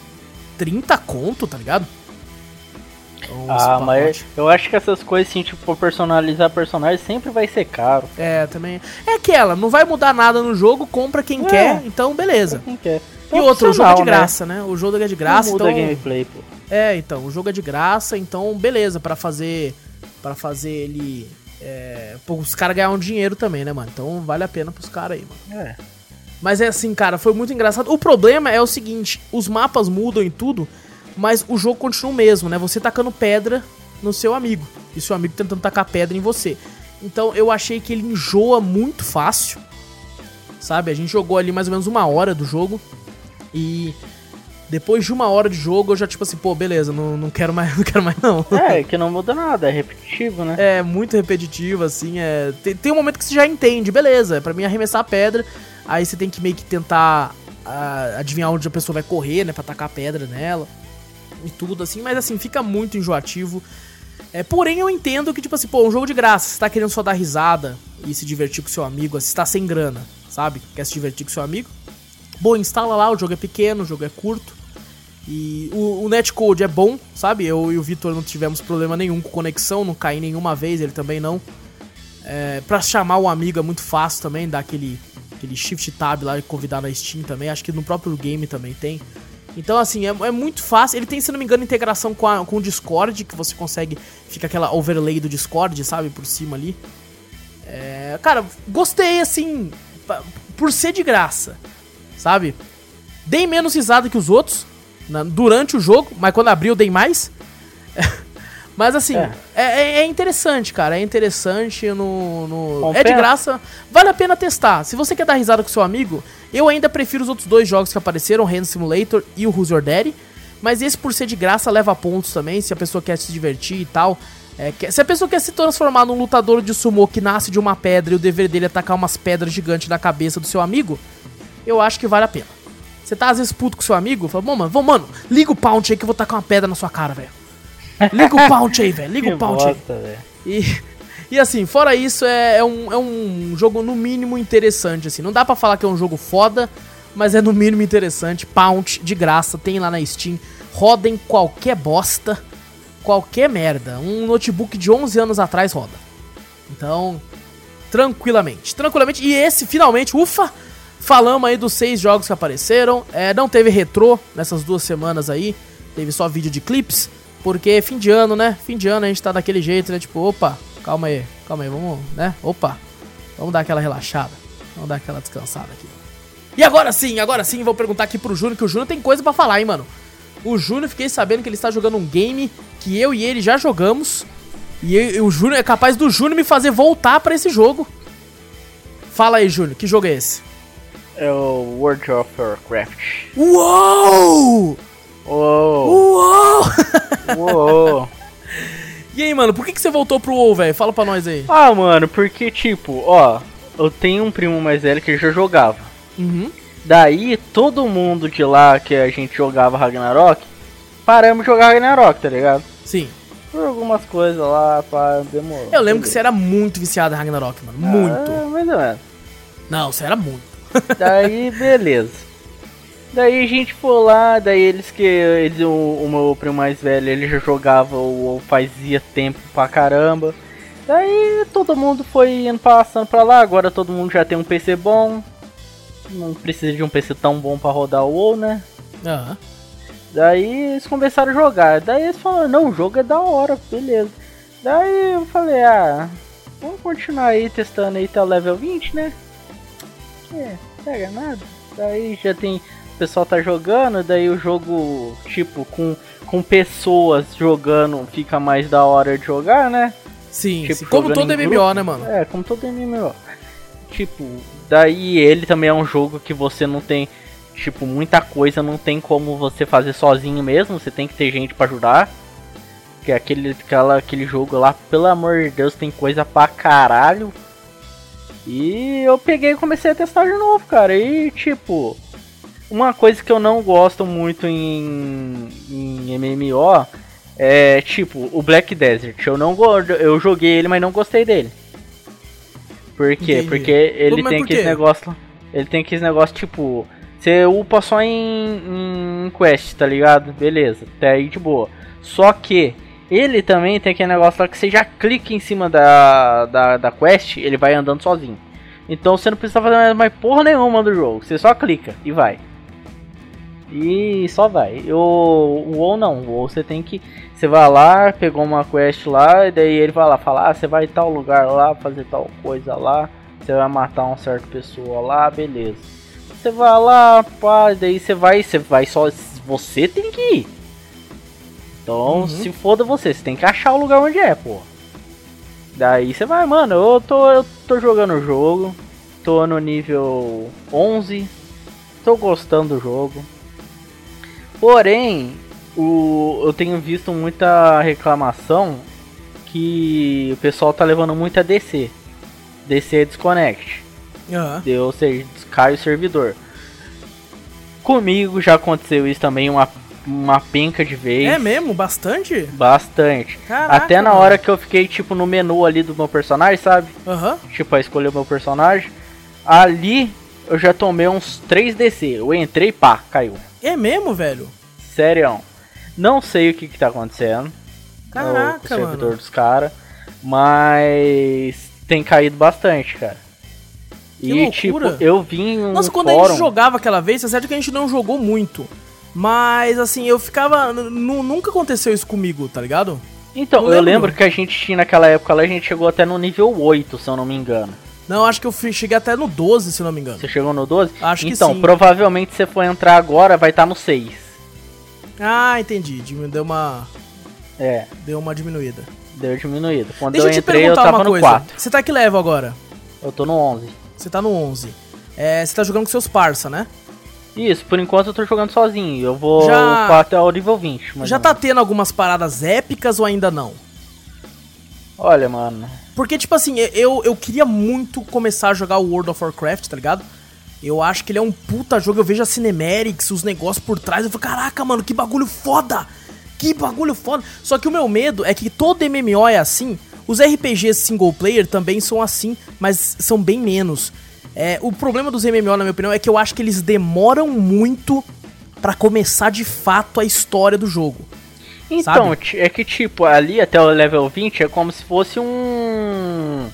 30 conto, tá ligado? Uns Ah, mas pacotes. eu acho que essas coisas assim, tipo, personalizar personagem sempre vai ser caro. É, também. É aquela, não vai mudar nada no jogo, compra quem É. quer, então beleza. Quem quer. E outro, o jogo é de né? graça, né? O jogo é de graça, Não muda então. gameplay, pô. É, então, o jogo é de graça, então beleza, pra fazer para fazer ele é, pô, os caras ganhar um dinheiro também, né, mano? Então vale a pena pros caras aí, mano. É. Mas é assim, cara, foi muito engraçado. O problema é o seguinte, os mapas mudam e tudo, mas o jogo continua o mesmo, né? Você tacando pedra no seu amigo e seu amigo tentando tacar pedra em você. Então eu achei que ele enjoa muito fácil. Sabe? A gente jogou ali mais ou menos uma hora do jogo e depois de uma hora de jogo, eu já, tipo assim, pô, beleza, não, não quero mais, não quero mais, não. É, que não muda nada, é repetitivo, né? É, muito repetitivo, assim, é... Tem, tem um momento que você já entende, beleza, é pra mim arremessar a pedra, aí você tem que meio que tentar uh, adivinhar onde a pessoa vai correr, né, pra tacar pedra nela e tudo, assim, mas assim, fica muito enjoativo. É, porém, eu entendo que, tipo assim, pô, um jogo de graça, você tá querendo só dar risada e se divertir com seu amigo, você tá sem grana, sabe? Quer se divertir com seu amigo? Bom, instala lá, o jogo é pequeno, o jogo é curto. E o, o netcode é bom, sabe? Eu e o Vitor não tivemos problema nenhum com conexão, não caí nenhuma vez, ele também não. É, pra chamar o amigo é muito fácil também, dar aquele, aquele shift tab lá e convidar na Steam também. Acho que no próprio game também tem. Então, assim, é, é, muito fácil. Ele tem, se não me engano, integração com, a, com o Discord, que você consegue. Fica aquela overlay do Discord, sabe? Por cima ali. É, cara, gostei, assim. Por ser de graça, sabe? Dei menos risada que os outros na, durante o jogo, mas quando abriu dei mais. Mas assim, é. É, é. é. interessante, cara. É interessante no. no... É de graça. Vale a pena testar. Se você quer dar risada com seu amigo, eu ainda prefiro os outros dois jogos que apareceram, o Hand Simulator e o Who's Your Daddy. Mas esse, por ser de graça, leva pontos também, se a pessoa quer se divertir e tal. É, se a pessoa quer se transformar num lutador de sumo que nasce de uma pedra e o dever dele é atacar umas pedras gigantes na cabeça do seu amigo, eu acho que vale a pena. Você tá às vezes puto com seu amigo, fala, bom, mano, vamos, mano, liga o pound aí que eu vou tacar uma pedra na sua cara, velho. Liga o pound aí, velho, liga o pound aí. E, e assim, fora isso, é, é, um, é um jogo no mínimo interessante, assim. Não dá para falar que é um jogo foda, mas é no mínimo interessante. Pound, de graça, tem lá na Steam. Roda em qualquer bosta, qualquer merda. Um notebook de 11 anos atrás roda. Então, tranquilamente, tranquilamente. E esse, finalmente, ufa, Falamos aí dos seis jogos que apareceram. É, não teve retrô nessas duas semanas aí. Teve só vídeo de clips. Porque fim de ano, né? Fim de ano a gente tá daquele jeito, né? Tipo, opa, calma aí, calma aí, vamos, né? Opa, vamos dar aquela relaxada. Vamos dar aquela descansada aqui. E agora sim, agora sim, vou perguntar aqui pro Júnior, que o Júnior tem coisa para falar, hein, mano. O Júnior, fiquei sabendo que ele está jogando um game que eu e ele já jogamos. E, eu, e o Júnior é capaz do Júnior me fazer voltar para esse jogo. Fala aí, Júnior, que jogo é esse? É o World of Warcraft. Uou! Uou! Uou! Uou! e aí, mano, por que, que você voltou pro WoW, velho? Fala pra nós aí. Ah, mano, porque, tipo, ó, eu tenho um primo mais velho que já jogava. Uhum. Daí, todo mundo de lá que a gente jogava Ragnarok, paramos de jogar Ragnarok, tá ligado? Sim. Por algumas coisas lá, pá, demorou. Eu lembro que você era muito viciado em Ragnarok, mano. Muito. Ah, mais ou menos. Não, você era muito. Daí, beleza. Daí a gente foi lá, daí eles que. Eles, o, o meu primo mais velho, ele já jogava ou fazia tempo pra caramba. Daí todo mundo foi indo passando pra lá, agora todo mundo já tem um PC bom. Não precisa de um PC tão bom pra rodar o WoW, né? Uhum. Daí eles começaram a jogar. Daí eles falaram, não, o jogo é da hora, beleza. Daí eu falei, ah, vamos continuar aí testando aí até o level 20, né? É, pega nada. Daí já tem. O pessoal tá jogando, daí o jogo, tipo, com, com pessoas jogando fica mais da hora de jogar, né? Sim, tipo, sim. como todo MMO, grupo. né, mano? É, como todo MMO. Tipo, daí ele também é um jogo que você não tem. Tipo, muita coisa não tem como você fazer sozinho mesmo, você tem que ter gente para ajudar. Que é aquele, aquela, aquele jogo lá, pelo amor de Deus, tem coisa pra caralho. E eu peguei e comecei a testar de novo, cara. E tipo, uma coisa que eu não gosto muito em, em MMO é tipo o Black Desert. Eu não eu joguei ele, mas não gostei dele. Por quê? Entendi. Porque ele tem aquele negócio, ele tem aquele negócio tipo, você upa só em, em quest, tá ligado? Beleza, até aí de boa. Só que ele também tem aquele negócio lá que você já clica em cima da, da, da quest, ele vai andando sozinho. Então você não precisa fazer mais porra nenhuma do jogo, você só clica e vai. E só vai. O, o WoW não, o WoW você tem que. Você vai lá, pegou uma quest lá, e daí ele vai lá falar: ah, você vai em tal lugar lá, fazer tal coisa lá, você vai matar uma certa pessoa lá, beleza. Você vai lá, pá, daí você vai, você vai só. Você tem que ir. Então, uhum. se foda você, você tem que achar o lugar onde é, pô. Daí você vai, mano, eu tô, eu tô jogando o jogo, tô no nível 11, tô gostando do jogo. Porém, o, eu tenho visto muita reclamação que o pessoal tá levando muito a DC. DC é desconnect. Aham. Deu, ou seja, cai o servidor. Comigo já aconteceu isso também uma, uma penca de vez. É mesmo? Bastante? Bastante. Caraca, Até na mano. hora que eu fiquei, tipo, no menu ali do meu personagem, sabe? Aham. Tipo, a escolher o meu personagem. Ali eu já tomei uns 3 DC. Eu entrei, pá, caiu. É mesmo, velho? Sério. Não sei o que que tá acontecendo. com o Caraca, servidor mano. dos caras. Mas tem caído bastante, cara. Que e loucura. tipo, eu vim um Nossa, quando a fórum. gente jogava aquela vez, é certo que a gente não jogou muito. Mas, assim, eu ficava. Nunca aconteceu isso comigo, tá ligado? Então, Eu lembro que a gente tinha naquela época lá, a gente chegou até no nível 8, se eu não me engano. Não, acho que eu fui- cheguei até no 12, se não me engano. Você chegou no 12? Acho que então, sim. provavelmente se você for entrar agora, vai estar no 6. Ah, entendi. Deu uma. É, Deu uma diminuída. deu diminuído. Quando Deixa eu entrei, eu perguntar tava uma no coisa. 4. Você tá que level agora? Eu tô no 11. Você tá no 11. É, você tá jogando com seus parça, né? Isso, por enquanto eu tô jogando sozinho. Eu vou Já- upar até o nível 20. mais Já tá tendo algumas paradas épicas ou ainda não? Olha, mano. Porque, tipo assim, eu, eu queria muito começar a jogar o World of Warcraft, tá ligado? Eu acho que ele é um puta jogo, eu vejo as cinematics, os negócios por trás, eu falo, caraca, mano, que bagulho foda! Que bagulho foda! Só que o meu medo é que todo MMO é assim, os RPGs single player também são assim, mas são bem menos. É, o problema dos MMO, na minha opinião, é que eu acho que eles demoram muito pra começar de fato a história do jogo. Então, Sabe? é que tipo, ali até o level 20 é como se fosse um.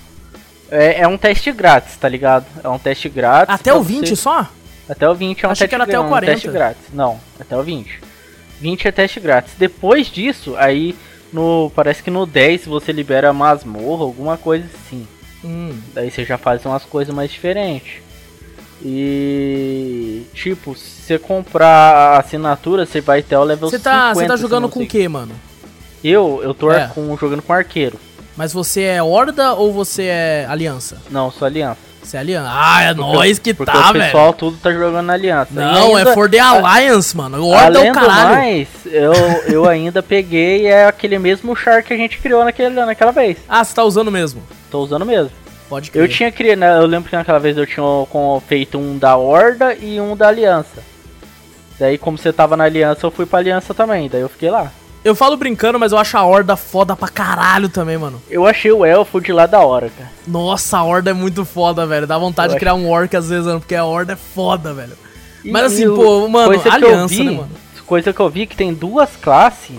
É, é um teste grátis, tá ligado? É um teste grátis. Até o 20 você- só? Até o 20 é um Achei teste que era até o um 40. teste grátis. Não, até o 20. 20 é teste grátis. Depois disso, aí no. Parece que no 10 você libera masmorra, alguma coisa assim. Hum. Daí você já faz umas coisas mais diferentes. E tipo, se você comprar a assinatura, você vai até o level Você tá, 50. você tá se jogando com o que, mano? Eu, eu tô É. com, jogando com arqueiro. Mas você é Horda ou você é Aliança? Não, sou aliança. Você é Aliança. Ah, é Porque- nós que tá, o velho. pessoal tudo tá jogando na aliança. Não, ainda- é For the Alliance, mano. Horda é o caralho. mais, eu, eu ainda peguei é aquele mesmo char que a gente criou naquele, naquela vez. Ah, você tá usando mesmo. Tô usando mesmo. Pode crer. Eu tinha criado, né, eu lembro que naquela vez eu tinha feito um da Horda e um da Aliança. Daí, como você tava na Aliança, eu fui pra Aliança também. Daí eu fiquei lá. Eu falo brincando, mas eu acho a Horda foda pra caralho também, mano. Eu achei o elfo de lá da hora, cara. Nossa, a Horda é muito foda, velho. Dá vontade Eu de criar um Orc às vezes, mano, porque a Horda é foda, velho. E- Mas assim, o- pô, mano, coisa que eu aliança, vi- né, mano? Coisa que eu vi que tem duas classes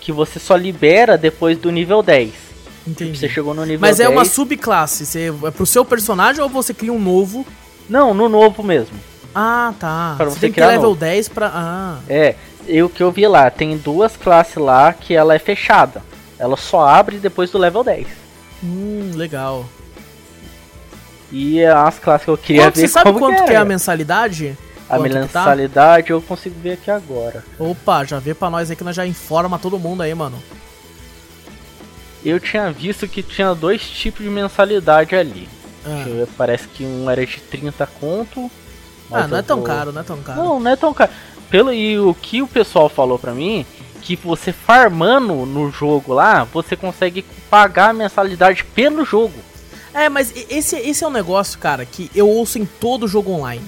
que você só libera depois do nível 10. Entendi. Você chegou no nível Mas 10. é uma subclasse. Você, é pro seu personagem ou você cria um novo? Não, no novo mesmo. Ah, tá. Pra você você tem que ter criar level novo. 10 pra. Ah. É, e o que eu vi lá, tem duas classes lá que ela é fechada. Ela só abre depois do level 10. Hum, legal. E as classes que eu queria Quanto, ver você sabe quanto que, que é a mensalidade? A Quanto que tá? mensalidade eu consigo ver aqui agora. Opa, já vê pra nós aí que nós já informa todo mundo aí, mano. Eu tinha visto que tinha dois tipos de mensalidade ali. Ah, ver, parece que um era de 30 conto. Ah, não é tão vou- caro, não é tão caro. Não, não é tão caro. Pelo e o que o pessoal falou pra mim, que você farmando no jogo lá, você consegue pagar a mensalidade pelo jogo. É, mas esse, esse é um negócio, cara, que eu ouço em todo jogo online.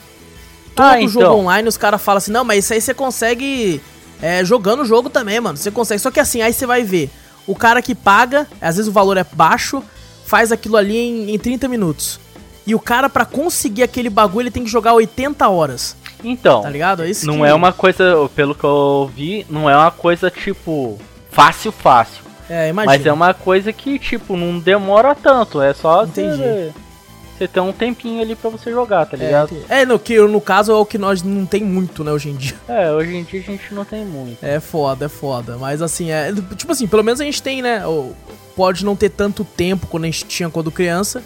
Todo Ah, então. jogo online os caras falam assim, não, mas isso aí você consegue é, jogando o jogo também, mano. Você consegue. Só que assim, aí você vai ver. O cara que paga, às vezes o valor é baixo, faz aquilo ali em, em 30 minutos. E o cara, pra conseguir aquele bagulho, ele tem que jogar 80 horas. Então, Tá ligado? É isso não que- é uma coisa, pelo que eu vi, não é uma coisa tipo fácil, fácil. É, imagina. Mas é uma coisa que, tipo, não demora tanto. É só Entendi. você, você ter um tempinho ali pra você jogar, tá É, ligado? entendi. é, no, que, no caso é o que nós não tem muito, né, hoje em dia. É, hoje em dia a gente não tem muito. É foda, é foda. Mas assim, é. Tipo assim, pelo menos a gente tem, né? Pode não ter tanto tempo quando a gente tinha quando criança.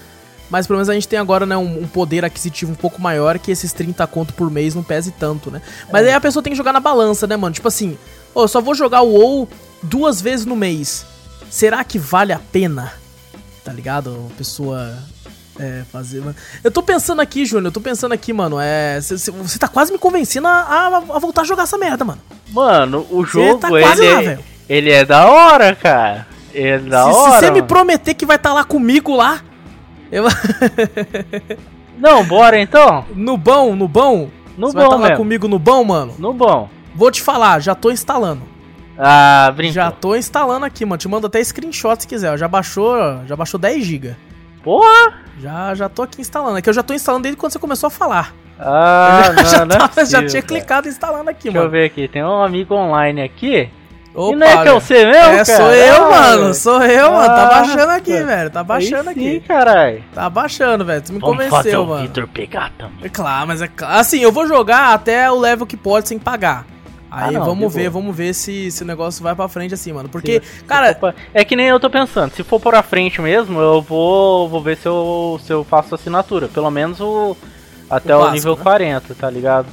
Mas pelo menos a gente tem agora, né, um, um poder aquisitivo um pouco maior que esses 30 conto por mês não pese tanto, né? Mas aí a pessoa tem que jogar na balança, né, mano? Tipo assim, ô, eu só vou jogar o WoW duas vezes no mês. Será que vale a pena? Tá ligado? A pessoa É, fazer, mano. Eu tô pensando aqui, Júnior, eu tô pensando aqui, mano, é. Você tá quase me convencendo a, a, a, voltar a jogar essa merda, mano. Mano, o jogo, tá ele, lá, é, ele é da hora, cara. Ele é da se, hora. Se você me prometer que vai estar tá lá comigo lá, eu... Não, bora então. No bom, no bom. No você bom, vai tá lá comigo no bom, mano? No bom. Vou te falar, já tô instalando. Ah, brinca. Já tô instalando aqui, mano. Te mando até screenshot se quiser. Já baixou, já baixou 10 GB. Porra! Já, já tô aqui instalando. É que eu já tô instalando desde quando você começou a falar. Ah, já, não, já, não é tava, possível, já tinha clicado instalando aqui, Deixa mano. Deixa eu ver aqui. Tem um amigo online aqui. Opa, e não é que é você mesmo, é, cara? sou eu, ah, mano. Sou eu, mano. Tá baixando aqui, velho. Tá baixando sim, aqui. caralho. Tá baixando, velho. Tu me Vamos convenceu, fazer mano. o Victor pegar também. É claro, mas é claro. Assim, eu vou jogar até o level que pode sem pagar. Aí ah, não, vamos ver, boa. vamos ver se, se o negócio vai pra frente assim, mano. Porque, cara. pra... É que nem eu tô pensando, se for pra frente mesmo, eu vou, vou ver se eu, se eu faço assinatura. Pelo menos o. Até o, clássico, o nível né? 40, tá ligado?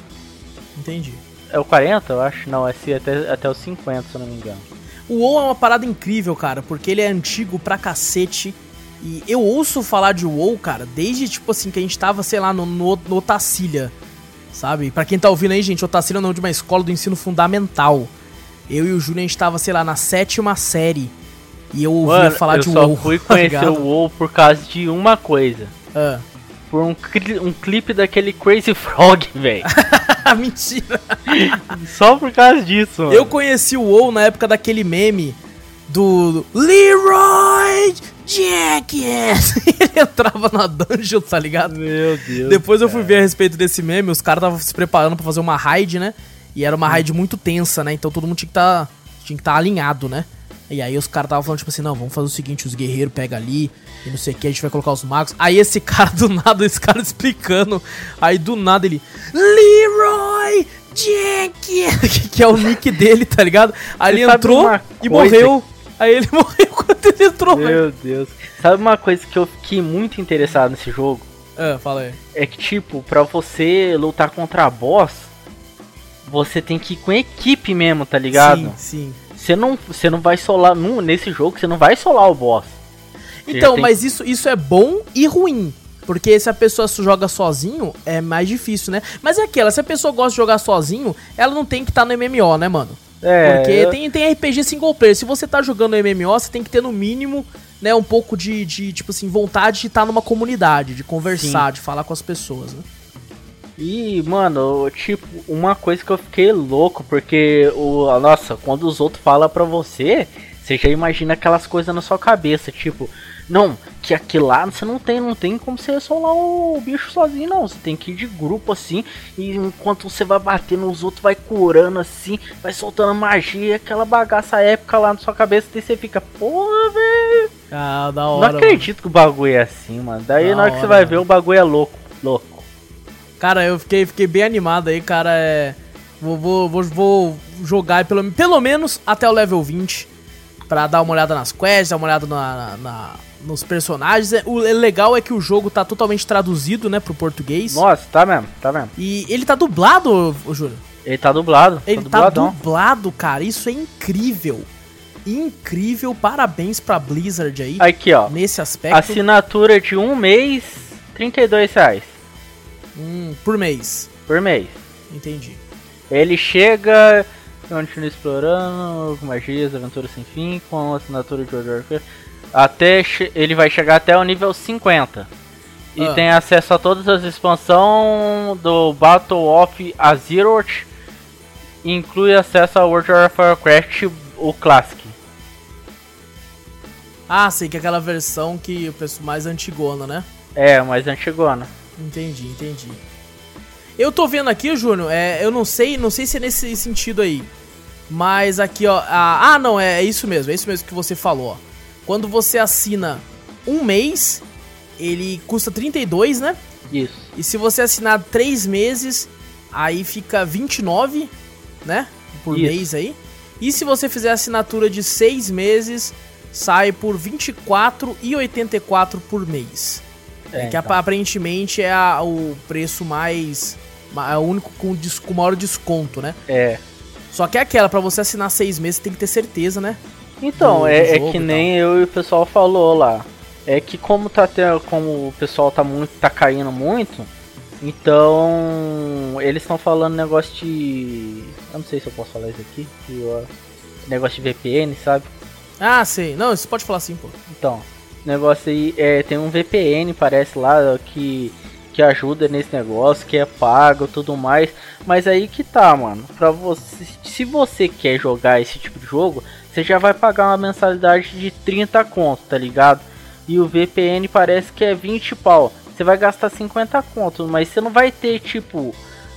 Entendi. É o 40, eu acho? Não, é até, até o 50, se eu não me engano. O WoW é uma parada incrível, cara, porque ele é antigo pra cacete. E eu ouço falar de WoW, cara, desde tipo assim, que a gente tava, sei lá, no, no, no Otacília sabe? Para quem tá ouvindo aí, gente, Otacílio é o nome de uma escola do ensino fundamental. Eu e o Júnior, a gente tava, sei lá, na sétima série. E eu ouvia Mano, falar eu de WoW. Eu só fui conhecer tá o WoW por causa de uma coisa. Ah. Por um, um clipe daquele Crazy Frog, velho. Mentira. só por causa disso, mano. Eu conheci o WoW na época daquele meme do Leroy Jackass! ele entrava na dungeon, tá ligado? Meu Deus. Depois eu fui ver a respeito desse meme, os caras estavam se preparando para fazer uma raid, né? E era uma hum. raid muito tensa, né? Então todo mundo tinha que tá, tinha que estar tá alinhado, né? E aí os caras estavam falando, tipo assim, não, vamos fazer o seguinte, os guerreiros pegam ali, e não sei o que, a gente vai colocar os magos. Aí esse cara, do nada, esse cara explicando, aí do nada ele, Leroy Jack, que é o nick dele, tá ligado? Aí ele entrou e morreu. Aí ele morreu quando ele entrou, Meu. Deus. Sabe uma coisa que eu fiquei muito interessado nesse jogo? É, fala aí. É que, tipo, pra você lutar contra a boss, você tem que ir com equipe mesmo, tá ligado? Sim, sim. Você não, você não vai solar. Nesse jogo, você não vai solar o boss. Então, tem... mas isso, isso é bom e ruim. Porque se a pessoa joga sozinho, é mais difícil, né? Mas é aquela, se a pessoa gosta de jogar sozinho, ela não tem que estar tá no MMO, né, mano? É. Porque eu... tem, tem RPG single player. Se você tá jogando MMO, você tem que ter no mínimo, né, um pouco de, de tipo assim, vontade de estar tá numa comunidade, de conversar, Sim. de falar com as pessoas, né? E, mano, tipo, uma coisa que eu fiquei louco, porque o. Nossa, quando os outros falam pra você, você já imagina aquelas coisas na sua cabeça, tipo, não, que aqui lá você não tem, não tem como você solar o bicho sozinho, não. Você tem que ir de grupo assim, e enquanto você vai batendo, os outros vai curando assim, vai soltando magia, aquela bagaça épica lá na sua cabeça, e você fica, porra, velho. Ah, da hora. Não acredito mano. que o bagulho é assim, mano. Daí da na hora que você vai ver, o bagulho é louco, louco. Cara, eu fiquei, fiquei bem animado aí, cara. É. Vou, vou, vou, vou jogar pelo, pelo menos até o level 20. Pra dar uma olhada nas quests, dar uma olhada na, na nos personagens. É, o legal é que o jogo tá totalmente traduzido, né, pro português. Nossa, tá mesmo, tá mesmo. E ele tá dublado, Júlio? Ele tá dublado. Ele tá, tá dublado, cara. Isso é incrível. Incrível. Parabéns pra Blizzard aí. Aqui, ó. Nesse aspecto. Assinatura de um mês, 32 reais. Hum, por mês. Por mês. Entendi. Ele chega... Continua explorando, magias, aventuras sem fim, com assinatura de World of Warcraft. Até ele vai chegar até o nível 50. E ah. tem acesso a todas as expansões do Battle of Azeroth. Inclui acesso ao World of Warcraft, o Classic. Ah, sei que é aquela versão que o pessoal mais antigona, né? É, mais antigona. Entendi, entendi. Eu tô vendo aqui, Júnior, é, eu não sei, não sei se é nesse sentido aí. Mas aqui, ó. Ah, ah não, é, é isso mesmo, é isso mesmo que você falou, ó. Quando você assina um mês, ele custa 32, né? Isso. E se você assinar três meses, aí fica 29, né? Por Isso. mês aí. E se você fizer assinatura de seis meses, sai por 24,84 por mês. É, que então. aparentemente é a, o preço mais. É o único com, com maior desconto, né? É. Só que é aquela, para você assinar seis meses, tem que ter certeza, né? Então, é, é, que nem eu e o pessoal falou lá. é que como tá até como o pessoal tá muito tá caindo muito, então eles estão falando negócio de eu não sei se eu posso falar isso aqui, que eu, negócio de VPN, sabe? Ah, sei. Não, isso pode falar sim, pô. Então, negócio aí é tem um VPN parece lá que que ajuda nesse negócio, que é pago, tudo mais. Mas aí que tá, mano. Pra você, se você quer jogar esse tipo de jogo, você já vai pagar uma mensalidade de 30 conto, tá ligado? E o VPN parece que é 20 pau. Você vai gastar 50 conto, mas você não vai ter tipo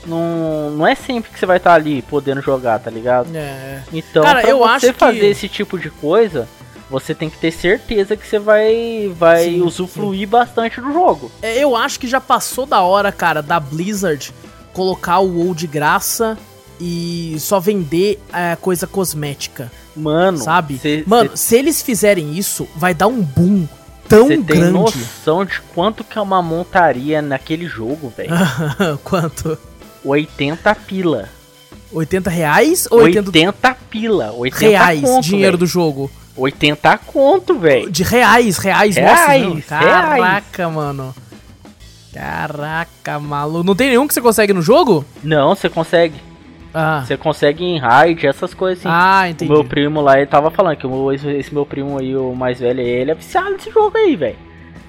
não, não é sempre que você vai estar tá ali podendo jogar, tá ligado? É. Então, Cara, pra eu você fazer que... esse tipo de coisa, você tem que ter certeza que você vai, vai sim, usufruir sim. bastante do jogo. É, eu acho que já passou da hora, cara, da Blizzard colocar o WoW de graça e só vender é, coisa cosmética. Mano, sabe? Cê, Mano, cê... se eles fizerem isso, vai dar um boom tão grande. Você tem noção de quanto que é uma montaria naquele jogo, velho? quanto? 80 pila. 80 reais ou 80, 80 pila? 80 reais, conto, dinheiro véio. do jogo. 80 conto, velho. De reais, reais, reais nossa, Caraca, reais. mano. Caraca, maluco. Não tem nenhum que você consegue no jogo? Não, você consegue. Ah. Você consegue em raid, essas coisas assim. Ah, entendi. O meu primo lá, ele tava falando que o, esse, esse, meu primo aí, o mais velho, ele é viciado nesse jogo aí, velho.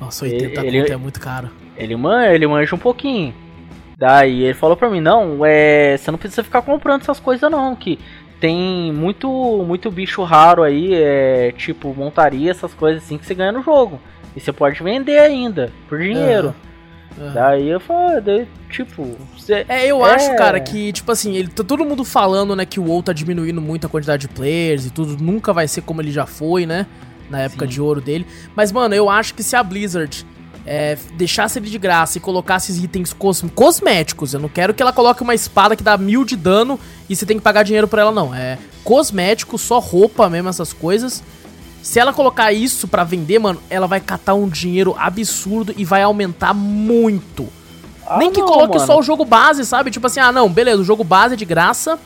Nossa, 80 ele, ele, é muito caro. Ele, man, ele manja um pouquinho. Daí ele falou pra mim, não, é, você não precisa ficar comprando essas coisas não, que tem muito muito bicho raro aí, é, tipo montaria, essas coisas assim que você ganha no jogo. E você pode vender ainda, por dinheiro. Uhum. Uhum. Daí eu falei, tipo. Cê, é, eu é... acho, cara, que, tipo assim, ele tá todo mundo falando, né, que o WoW tá diminuindo muito a quantidade de players e tudo, nunca vai ser como ele já foi, né? Na época Sim. de ouro dele. Mas, mano, eu acho que se a Blizzard é, deixasse ele de graça e colocasse itens cos cosméticos. Eu não quero que ela coloque uma espada que dá mil de dano e você tem que pagar dinheiro por ela, não. É cosmético, só roupa mesmo, essas coisas. Se ela colocar isso para vender, mano, ela vai catar um dinheiro absurdo e vai aumentar muito. Ah, Nem que não, coloque mano. só o jogo base, sabe? Tipo assim, ah, não, beleza, o jogo base é de graça.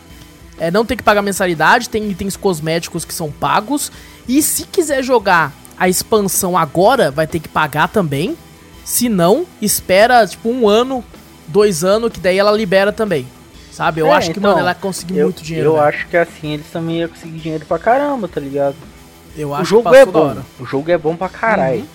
É, não tem que pagar mensalidade, tem itens cosméticos que são pagos. E se quiser jogar a expansão agora, vai ter que pagar também. Se não, espera tipo um ano, dois anos, que daí ela libera também. Sabe? Eu é, acho que, então, mano, ela conseguiu muito dinheiro. Eu véio. acho que assim eles também iam conseguir dinheiro pra caramba, tá ligado? Eu acho o jogo é bom. O jogo é bom pra caralho. Uhum.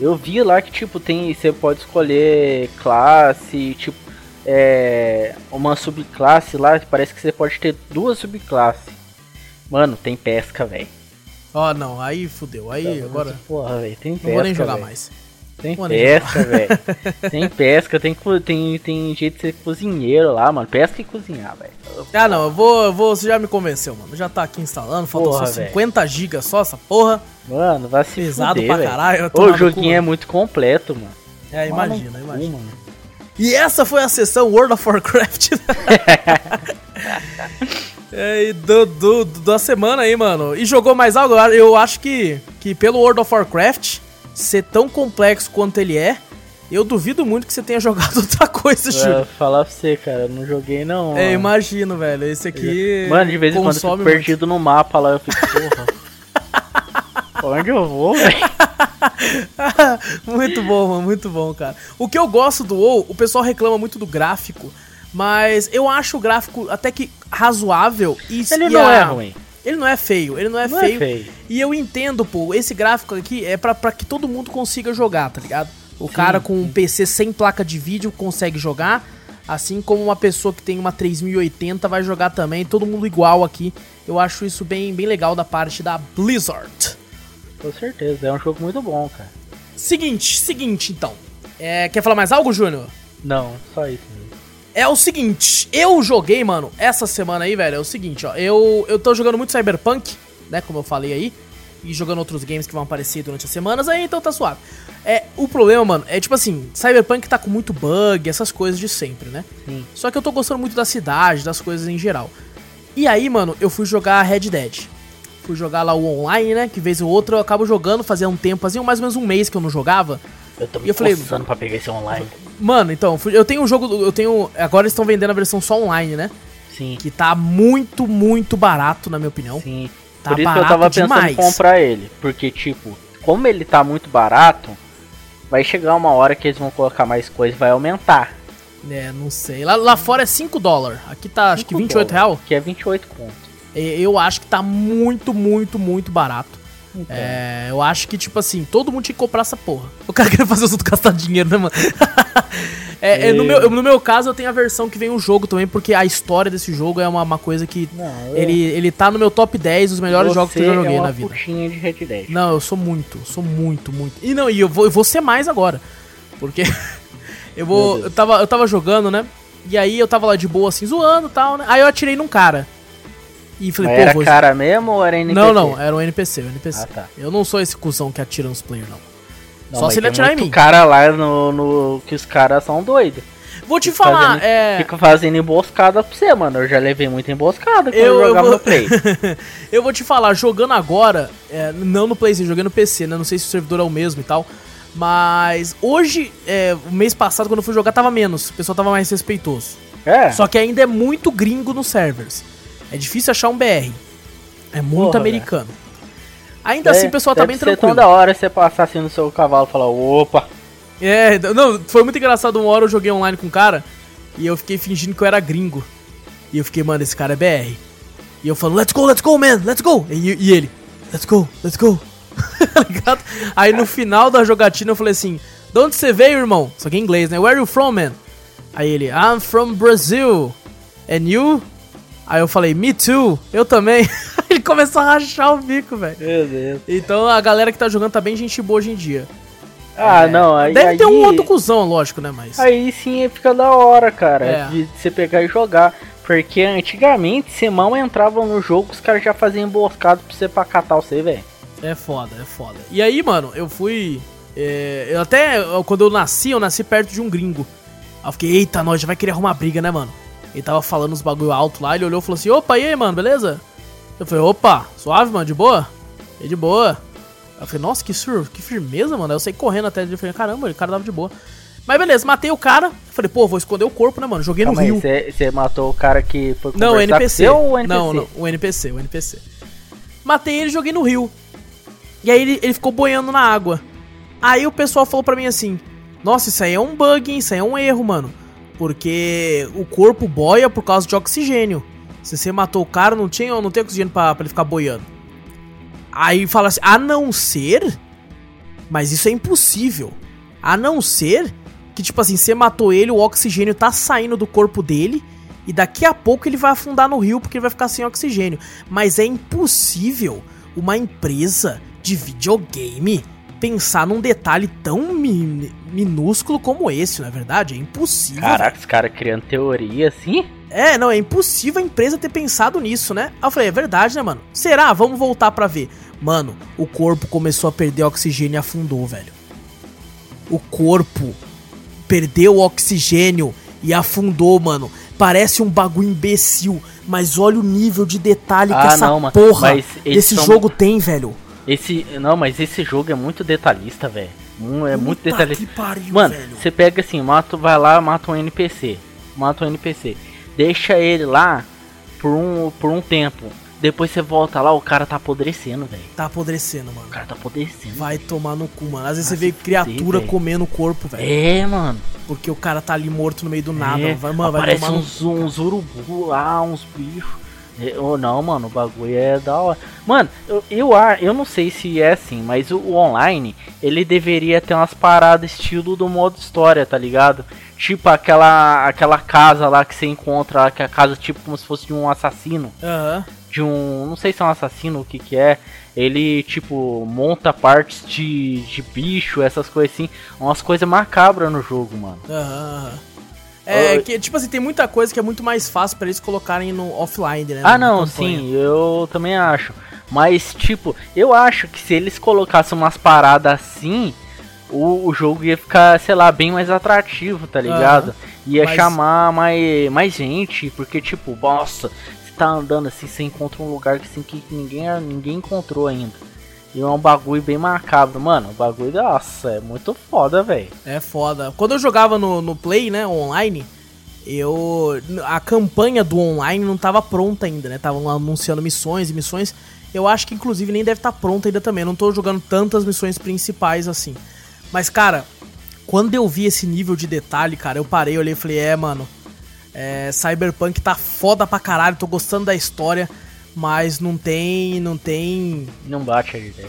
Eu vi lá que, tipo, tem. Você pode escolher classe, tipo, é. Uma subclasse lá, parece que você pode ter duas subclasses. Mano, tem pesca, velho. Ó, oh, não, aí fudeu. Aí tá, agora. Porra, velho, tem pesca. Não vou nem jogar véio. mais. Tem pesca, velho. tem pesca, tem, tem, tem jeito de ser cozinheiro lá, mano. Pesca e cozinhar, velho. Ah, não, eu vou, eu vou. Você já me convenceu, mano. Já tá aqui instalando, faltam só 50 GB só essa porra. Mano, vai se Pesado fuder, pra caralho. O joguinho é muito completo, mano. É, imagina, imagina. E essa foi a sessão World of Warcraft. é, do, do, da semana aí, mano. E jogou mais algo? Eu acho que, que pelo World of Warcraft ser tão complexo quanto ele é, eu duvido muito que você tenha jogado outra coisa, Júlio. falar pra você, cara, não joguei não. É, imagino, velho. Esse aqui. Mano, de vez em quando eu fico perdido no mapa lá, eu fico, porra. Onde eu vou, velho? muito bom, mano, muito bom, cara. O que eu gosto do WoW, o pessoal reclama muito do gráfico, mas eu acho o gráfico até que razoável. E, Ele e não a... é ruim. Ele não é feio, ele não é, não é feio. é feio. E eu entendo, pô, esse gráfico aqui é pra, pra que todo mundo consiga jogar, tá ligado? O sim, cara com um PC sem placa de vídeo consegue jogar, assim como uma pessoa que tem uma 3080 vai jogar também, todo mundo igual aqui. Eu acho isso bem, bem legal da parte da Blizzard. Com certeza, é um jogo muito bom, cara. Seguinte, seguinte então. É, quer falar mais algo, Júnior? Não, só isso mesmo é o seguinte, eu joguei, mano, essa semana aí, velho, é o seguinte, ó. Eu, eu tô jogando muito Cyberpunk, né, como eu falei aí. E jogando outros games que vão aparecer durante as semanas, aí então tá suave. É, o problema, mano, é tipo assim, Cyberpunk tá com muito bug, essas coisas de sempre, né? Sim. Só que eu tô gostando muito da cidade, das coisas em geral. E aí, mano, eu fui jogar Red Dead. Fui jogar lá o online, né? Que vez ou outra eu acabo jogando, fazia um tempo, fazia mais ou menos um mês que eu não jogava. Eu tô me e eu falei, pra pegar esse online. Mano, então, eu tenho um jogo, eu tenho, agora estão vendendo a versão só online, né? Sim. Que tá muito, muito barato, na minha opinião. Sim. Tá Por isso que eu tava pensando demais. em comprar ele, porque tipo, como ele tá muito barato, vai chegar uma hora que eles vão colocar mais coisa e vai aumentar. É, não sei. Lá, lá fora é 5 dólares. Aqui tá, acho que 28 real. Que é 28 conto. Eu acho que tá muito, muito, muito barato. Então. É, eu acho que, tipo assim, todo mundo tinha que comprar essa porra. O cara queria fazer os outros gastar dinheiro, né, mano? é, é, no, meu, no meu caso, eu tenho a versão que vem o jogo também, porque a história desse jogo é uma, uma coisa que. Não, eu... ele, ele tá no meu top 10 dos melhores Você jogos que eu já joguei é na vida. de Red Dead. Não, eu sou muito, sou muito, muito. E não, e eu vou, eu vou ser mais agora. Porque eu vou. Eu tava, eu tava jogando, né? E aí eu tava lá de boa, assim, zoando e tal, né? Aí eu atirei num cara. E falei, Mas pô, era vou... cara mesmo ou era NPC? Não, não, era um NPC, um NPC. Ah, tá. Eu não sou esse cuzão que atira nos players, não. não Só se ele atirar em mim. cara lá no, no. que os caras são doidos. Vou te falar, fazendo, é. Fica fazendo emboscada pra você, mano. Eu já levei muita emboscada quando eu, eu jogava vou... no Play. eu vou te falar, jogando agora, é, não no PlayStation, jogando no PC, né? Não sei se o servidor é o mesmo e tal. Mas hoje, é, o mês passado, quando eu fui jogar, tava menos. O pessoal tava mais respeitoso. É. Só que ainda é muito gringo nos servers. É difícil achar um BR. É muito Porra, americano. Ainda assim, o pessoal tá bem tranquilo. tão da hora você passar assim no seu cavalo e falar, opa. É, não, foi muito engraçado. Uma hora eu joguei online com um cara e eu fiquei fingindo que eu era gringo. E eu fiquei, mano, esse cara é BR. E eu falando, let's go, let's go, man, let's go. E, e ele, let's go, let's go. Tá Aí no final da jogatina eu falei assim, de onde você veio, irmão? Só que em inglês, né? Where are you from, man? Aí ele, I'm from Brazil. And you? Aí eu falei, me too, eu também. ele começou a rachar o bico, velho. Meu Deus. Então a galera que tá jogando tá bem gente boa hoje em dia. Ah, é, não, aí. Deve aí, ter um outro cuzão, lógico, né? Mas. Aí sim fica da hora, cara. É. De você pegar e jogar. Porque antigamente você mal entrava no jogo, os caras já faziam emboscado pra você pra catar você, velho. É foda, é foda. E aí, mano, eu fui. É, eu até. Quando eu nasci, eu nasci perto de um gringo. Aí eu fiquei, eita, nós já vai querer arrumar briga, né, mano? Ele tava falando uns bagulho alto lá, ele olhou e falou assim: opa, e aí, mano, beleza? Eu falei, opa, suave, mano, de boa? E de boa. Eu falei, nossa, que, sur que firmeza, mano. Aí eu saí correndo até ele. Eu falei, caramba, o cara tava de boa. Mas beleza, matei o cara. Falei, pô, vou esconder o corpo, né, mano? Joguei Calma no rio. Você matou o cara que foi conversar não, o NPC. ou o NPC? Não, não, o NPC, o NPC. Matei ele e joguei no rio. E aí ele, ele ficou boiando na água. Aí o pessoal falou pra mim assim: Nossa, isso aí é um bug, hein? Isso aí é um erro, mano. Porque o corpo boia por causa de oxigênio. Se você matou o cara, não tinha não tem oxigênio pra, pra ele ficar boiando. Aí fala assim, a não ser. Mas isso é impossível. A não ser que, tipo assim, você matou ele, o oxigênio tá saindo do corpo dele. E daqui a pouco ele vai afundar no rio porque ele vai ficar sem oxigênio. Mas é impossível uma empresa de videogame pensar num detalhe tão mi minúsculo como esse, não é verdade? É impossível. Caraca, os caras criando teoria assim? É, não, é impossível a empresa ter pensado nisso, né? Aí eu falei, é verdade, né, mano? Será? Vamos voltar pra ver. Mano, o corpo começou a perder oxigênio e afundou, velho. O corpo perdeu oxigênio e afundou, mano. Parece um bagulho imbecil, mas olha o nível de detalhe ah, que essa não, porra desse são... jogo tem, velho. Esse. Não, mas esse jogo é muito detalhista, velho. É muito detalhista. Pariu, Mano, você pega assim, mata, vai lá, mata um NPC. Mata um NPC. Deixa ele lá por um, por um tempo. Depois você volta lá, o cara tá apodrecendo, velho. Tá apodrecendo, mano. O cara tá apodrecendo. Vai tomar no cu, mano. Às vezes você vê criatura véio. comendo o corpo, velho. É, mano. Porque o cara tá ali morto no meio do nada. É, vai, mano, vai tomar uns, no... uns urubu lá, uns bichos. Oh, não, mano, o bagulho é da hora. Mano, eu, eu, eu não sei se é assim, mas o, o, online, ele deveria ter umas paradas estilo do modo história, tá ligado? Tipo aquela aquela casa lá que você encontra lá, que é a casa tipo como se fosse de um assassino. Aham. Uhum. De um. Não sei se é um assassino o que que é. Ele, tipo, monta partes de, de bicho, essas coisas assim. Umas coisas macabras no jogo, mano. Aham, uhum. É, que, tipo assim, tem muita coisa que é muito mais fácil para eles colocarem no offline, né? Ah, não, sim, eu também acho. Mas, tipo, eu acho que se eles colocassem umas paradas assim, o, o jogo ia ficar, sei lá, bem mais atrativo, tá ligado? Ia mas... chamar mais, mais gente, porque, tipo, nossa, você tá andando assim, você encontra um lugar que, assim, que ninguém, ninguém encontrou ainda. E é um bagulho bem macabro, mano. O bagulho, nossa, é muito foda, velho. É foda. Quando eu jogava no, no Play, né, online, eu. A campanha do online não tava pronta ainda, né? Estavam anunciando missões e missões. Eu acho que inclusive nem deve estar tá pronta ainda também. Eu não tô jogando tantas missões principais assim. Mas, cara, quando eu vi esse nível de detalhe, cara, eu parei, olhei e falei, é, mano. É, Cyberpunk tá foda pra caralho, tô gostando da história, mas não tem. Não tem. Não bate a ideia.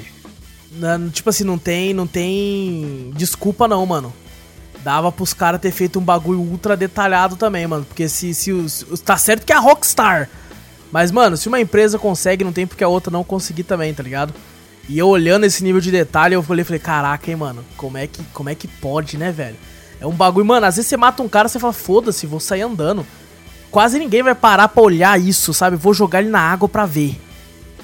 Tipo assim, não tem. Não tem. Desculpa não, mano. Dava pros caras ter feito um bagulho ultra detalhado também, mano. Porque se, se os. Tá certo que é a Rockstar. Mas, mano, se uma empresa consegue, não tem porque a outra não conseguir também, tá ligado? E eu olhando esse nível de detalhe, eu falei, falei, caraca, hein, mano, como é que, como é que pode, né, velho? É um bagulho, mano, às vezes você mata um cara, você fala, foda-se, vou sair andando. Quase ninguém vai parar pra olhar isso, sabe? Vou jogar ele na água pra ver.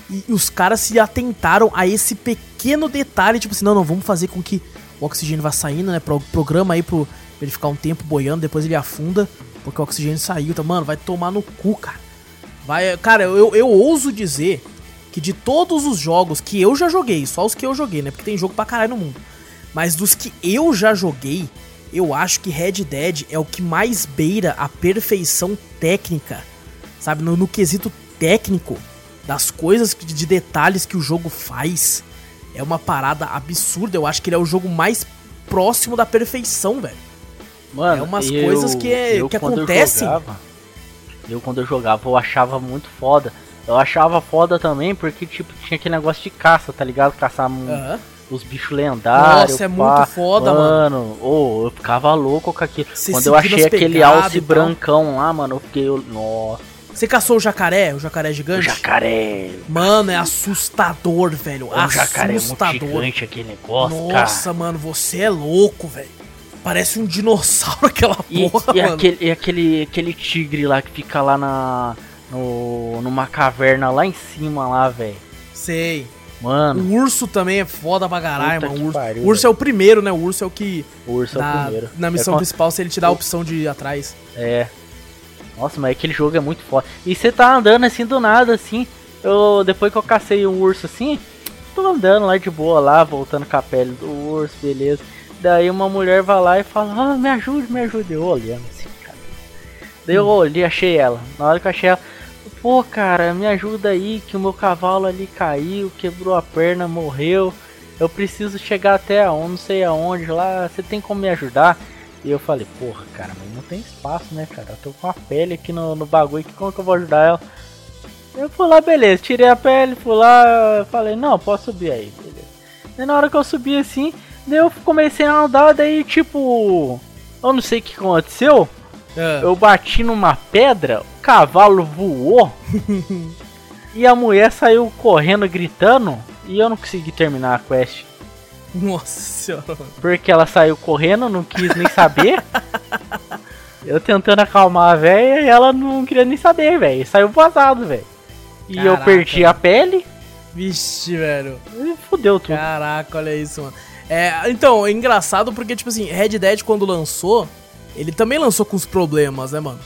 E, os caras se atentaram a esse pequeno detalhe, tipo assim, não, não, vamos fazer com que o oxigênio vá saindo, né? Pro, programa aí pro, ele ficar um tempo boiando, depois ele afunda, porque o oxigênio saiu. Então, mano, vai tomar no cu, cara. Vai, cara, eu, eu ouso dizer que de todos os jogos que eu já joguei, só os que eu joguei, né? Porque tem jogo pra caralho no mundo. Mas dos que eu já joguei, eu acho que Red Dead é o que mais beira a perfeição técnica. Sabe? No, no quesito técnico das coisas de detalhes que o jogo faz. É uma parada absurda. Eu acho que ele é o jogo mais próximo da perfeição, velho. Mano, é umas eu, coisas que, é, que acontecem. Eu, eu, quando eu jogava, eu achava muito foda eu achava foda também porque, tipo, tinha aquele negócio de caça, tá ligado? Caçar uhum. Os bichos lendários. Nossa, é pá. muito foda, mano. Mano, oh, eu ficava louco com aquilo. Quando eu achei aquele alce brancão lá, mano, eu fiquei. Nossa. Você caçou o jacaré? O jacaré gigante? O jacaré. Mano, é assustador, velho. O assustador. jacaré é muito gigante aquele negócio, Nossa, cara. mano, você é louco, velho. Parece um dinossauro aquela porra, e, e Aquele, e aquele, aquele tigre lá que fica lá na no, numa caverna lá em cima lá, velho. Sei. Mano. O urso também é foda pra caralho, mano. O urso, pariu, urso é o primeiro, né? O urso é o que. O urso na, é o primeiro. Na missão é principal, se ele te dá a opção de ir atrás. É. Nossa, mas aquele jogo é muito foda. E você tá andando assim do nada, assim. Eu, depois que eu cacei um urso assim, tô andando lá de boa lá, voltando com a pele do urso, beleza. Daí uma mulher vai lá e fala, ah, me ajude, me ajude. Eu olhando assim, cara. Daí eu olhei, achei ela. Na hora que eu achei ela, Pô, cara, me ajuda aí que o meu cavalo ali caiu, quebrou a perna, morreu. Eu preciso chegar até onde, não sei aonde lá. Você tem como me ajudar? E eu falei, porra, cara, mas não tem espaço, né, cara? Eu tô com a pele aqui no, no bagulho, como que eu vou ajudar ela? Eu fui lá, beleza, tirei a pele, fui lá, falei, não, posso subir aí, beleza. E na hora que eu subi assim, eu comecei a andar, daí tipo. Eu não sei o que aconteceu. É. Eu bati numa pedra, cavalo voou e a mulher saiu correndo gritando e eu não consegui terminar a quest. Nossa senhora. Porque ela saiu correndo, não quis nem saber. eu tentando acalmar a velha e ela não queria nem saber, velho. Saiu vazado, velho. E Caraca. eu perdi a pele. Vixe, velho. E fudeu tudo. Caraca, olha isso, mano. É, então, é engraçado porque, tipo assim, Red Dead quando lançou, ele também lançou com os problemas, né, mano?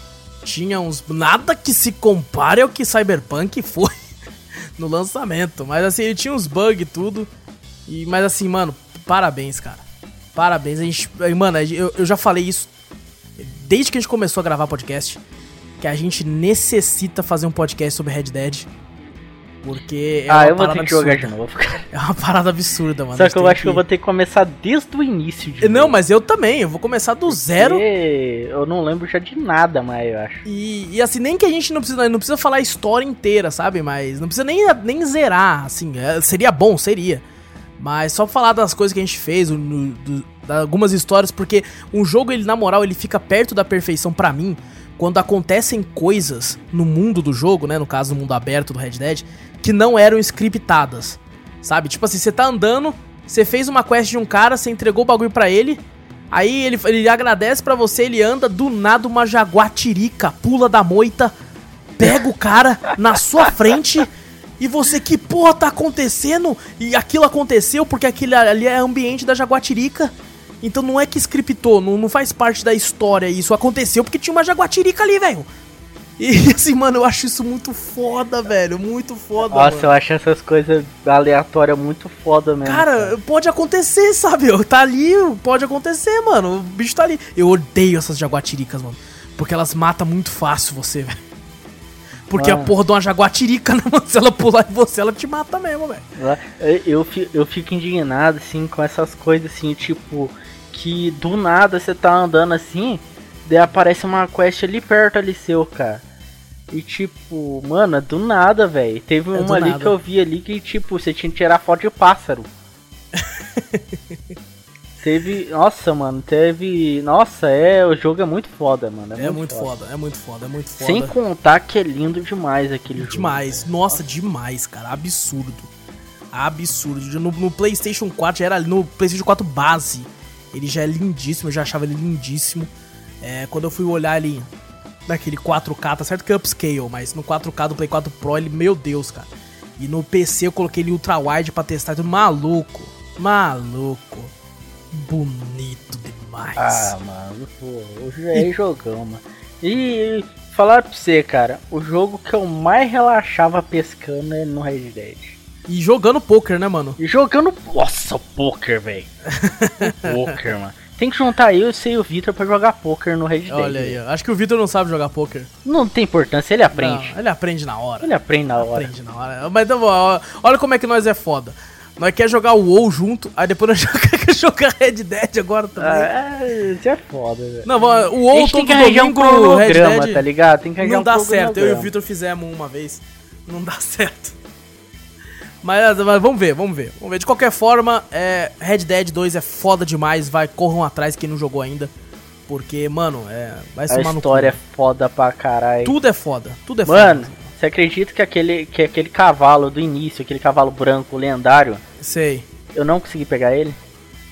tinha uns. Nada que se compare ao que Cyberpunk foi no lançamento. Mas assim, ele tinha uns bugs e tudo. E, mas assim, mano, parabéns, cara. Parabéns. A gente. Mano, eu, eu já falei isso desde que a gente começou a gravar podcast. Que a gente necessita fazer um podcast sobre Red Dead. Porque é ah, eu vou ter que jogar de novo, cara. É uma parada absurda, mano. Só que eu acho que... que... eu vou ter que começar desde o início de Não, novo. mas eu também, eu vou começar do Porque zero. Eu não lembro já de nada, mas eu acho. E, e assim, nem que a gente não precisa, não precisa falar a história inteira, sabe? Mas não precisa nem, nem zerar, assim. É, seria bom, seria. Mas só falar das coisas que a gente fez, no, do, algumas histórias, porque um jogo, ele, na moral, ele fica perto da perfeição para mim quando acontecem coisas no mundo do jogo, né? No caso, no mundo aberto do Red Dead, que não eram scriptadas. Sabe? Tipo assim, você tá andando, você fez uma quest de um cara, você entregou o bagulho para ele, aí ele, ele agradece para você, ele anda, do nada uma jaguatirica pula da moita, pega o cara na sua frente. E você, que porra tá acontecendo? E aquilo aconteceu porque aquele ali é ambiente da Jaguatirica. Então não é que scriptou, não, não faz parte da história. Isso aconteceu porque tinha uma Jaguatirica ali, velho. E assim, mano, eu acho isso muito foda, velho. Muito foda. Nossa, mano. eu acho essas coisas aleatórias muito foda mesmo. Cara, cara, pode acontecer, sabe? Tá ali, pode acontecer, mano. O bicho tá ali. Eu odeio essas jaguatiricas, mano. Porque elas matam muito fácil você, velho. Porque a porra de uma jaguatirica, né, mano? Se ela pular em você, ela te mata mesmo, velho. Eu- eu fico indignado, assim, com essas coisas, assim, tipo, que do nada você tá andando assim, daí aparece uma quest ali perto ali seu, cara. E tipo, mano, é do nada, velho. Teve É uma ali nada. que eu vi ali que, tipo, você tinha que tirar foto de pássaro. teve. Nossa, mano, teve. Nossa, é. O jogo é muito foda, mano. É muito foda, é muito foda, é muito foda. Sem contar que é lindo demais aquele jogo. Demais. Nossa, demais, cara. Absurdo. Absurdo. No, no PlayStation 4 já era no PlayStation 4 base. Ele já é lindíssimo, eu já achava ele lindíssimo. É, quando eu fui olhar ele naquele 4K, tá certo que é upscale, mas no 4K do Play 4 Pro, ele, meu Deus, cara. E no PC eu coloquei ele ultra wide pra testar, tudo maluco. Maluco. Bonito demais. Ah, mano, pô, hoje é jogão, mano. E falar pra você, cara, o jogo que eu mais relaxava pescando é no Red Dead. E jogando poker, né, mano? E jogando. Nossa, poker, velho. poker, mano. Tem que juntar eu, você e o Victor pra jogar poker no Red Dead. Olha aí, acho que o Vitor não sabe jogar poker. Não tem importância, ele aprende. Não, ele aprende na hora. Ele aprende na hora. Aprende na hora. Mas então, olha como é que nós é foda. Nós quer jogar o WoW junto, aí depois nós quer jogar Red Dead agora também. Ah, é, isso é foda, velho. Não, o WoW gente tem todo que arranjar um domingo, Red Dead, tá ligado? Tem que não um dá certo. Eu e o. Victor fizemos uma vez. Não dá certo. Mas, mas vamos ver, vamos ver. Vamos ver. De qualquer forma, é, Red Dead 2 é foda demais. Vai, corram atrás quem não jogou ainda. Porque, mano, é, vai A somar no história é foda pra caralho. Tudo é foda. Tudo é Mano, foda. você acredita que aquele, que aquele cavalo do início, aquele cavalo branco lendário, Sei. eu não consegui pegar ele?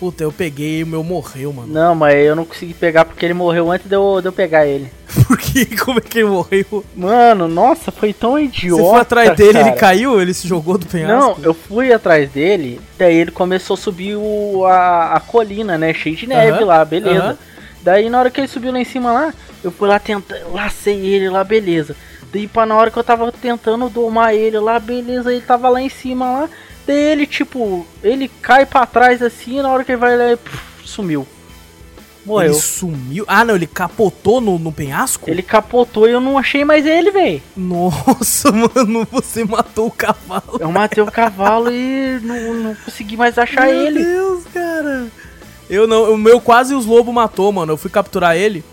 Puta, eu peguei e o meu morreu, mano. Não, mas eu não consegui pegar porque ele morreu antes de eu, de eu pegar ele. Por que? Como é que ele morreu? Mano, nossa, foi tão idiota. Você foi atrás dele, cara. ele caiu? Ele se jogou do Não, penhasco? eu fui atrás dele, daí ele começou a subir o, a, a colina, né? Cheio de neve Aham, lá, beleza. aham. Daí na hora que ele subiu lá em cima lá, eu fui lá tentar, lacei ele lá, beleza. Daí pra na hora que eu tava tentando domar ele lá, beleza, ele tava lá em cima lá. Daí ele, tipo, ele cai pra trás assim, na hora que ele vai ele, puf, sumiu. Morreu. Ele sumiu. Ah, não, ele capotou no, no penhasco? Ele capotou e eu não achei mais ele, velho. Nossa, mano, você matou o cavalo. Eu matei o cavalo e não, não consegui mais achar Meu ele. Deus, cara. Eu não, o meu quase os lobos matou, mano. Eu fui capturar ele.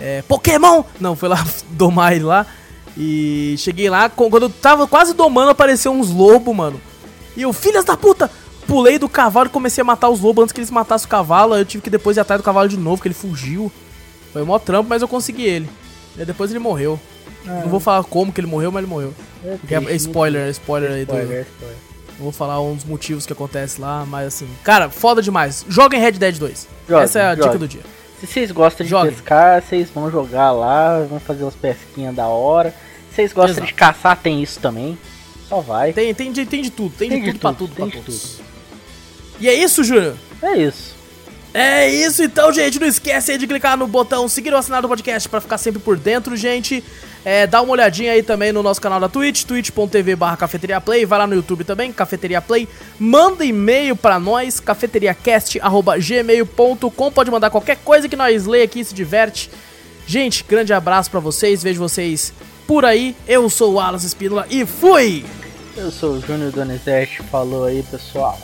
É, Pokémon! Não, foi lá domar ele lá. E cheguei lá, quando eu tava quase domando, apareceu uns lobos, mano. E eu, filhas da puta! Pulei do cavalo e comecei a matar os lobos antes que eles matassem o cavalo. Eu tive que depois ir atrás do cavalo de novo, que ele fugiu. Foi mó trampo, mas eu consegui ele. E aí depois ele morreu. Não vou falar como que ele morreu, mas ele morreu. Porque é, é spoiler, é spoiler aí do. Spoiler, spoiler. Não vou falar uns motivos que acontece lá, mas assim, cara, foda demais. Joguem Red Dead 2. Joguem, Essa é a dica joguem. do dia. Se vocês gostam de Joguem. pescar, vocês vão jogar lá, vão fazer umas pesquinhas da hora. Se vocês gostam Exato. de caçar, tem isso também. Só vai. Tem, tem, de, tem de tudo, tem, Tem de de tudo pra tudo, tudo, tem pra de todos. E é isso, Júnior? É isso. É isso então, gente. Não esquece aí de clicar no botão seguir ou assinar o podcast pra ficar sempre por dentro, gente. É, dá uma olhadinha aí também no nosso canal da Twitch, twitch.tv barra Cafeteria Play. Vai lá no YouTube também, Cafeteria Play. Manda e-mail pra nós, cafeteriacast.gmail.com. Pode mandar qualquer coisa que nós lê aqui se diverte. Gente, grande abraço pra vocês. Vejo vocês por aí. Eu sou o Alas Espínola e fui! Eu sou o Júnior Donizete, falou aí pessoal.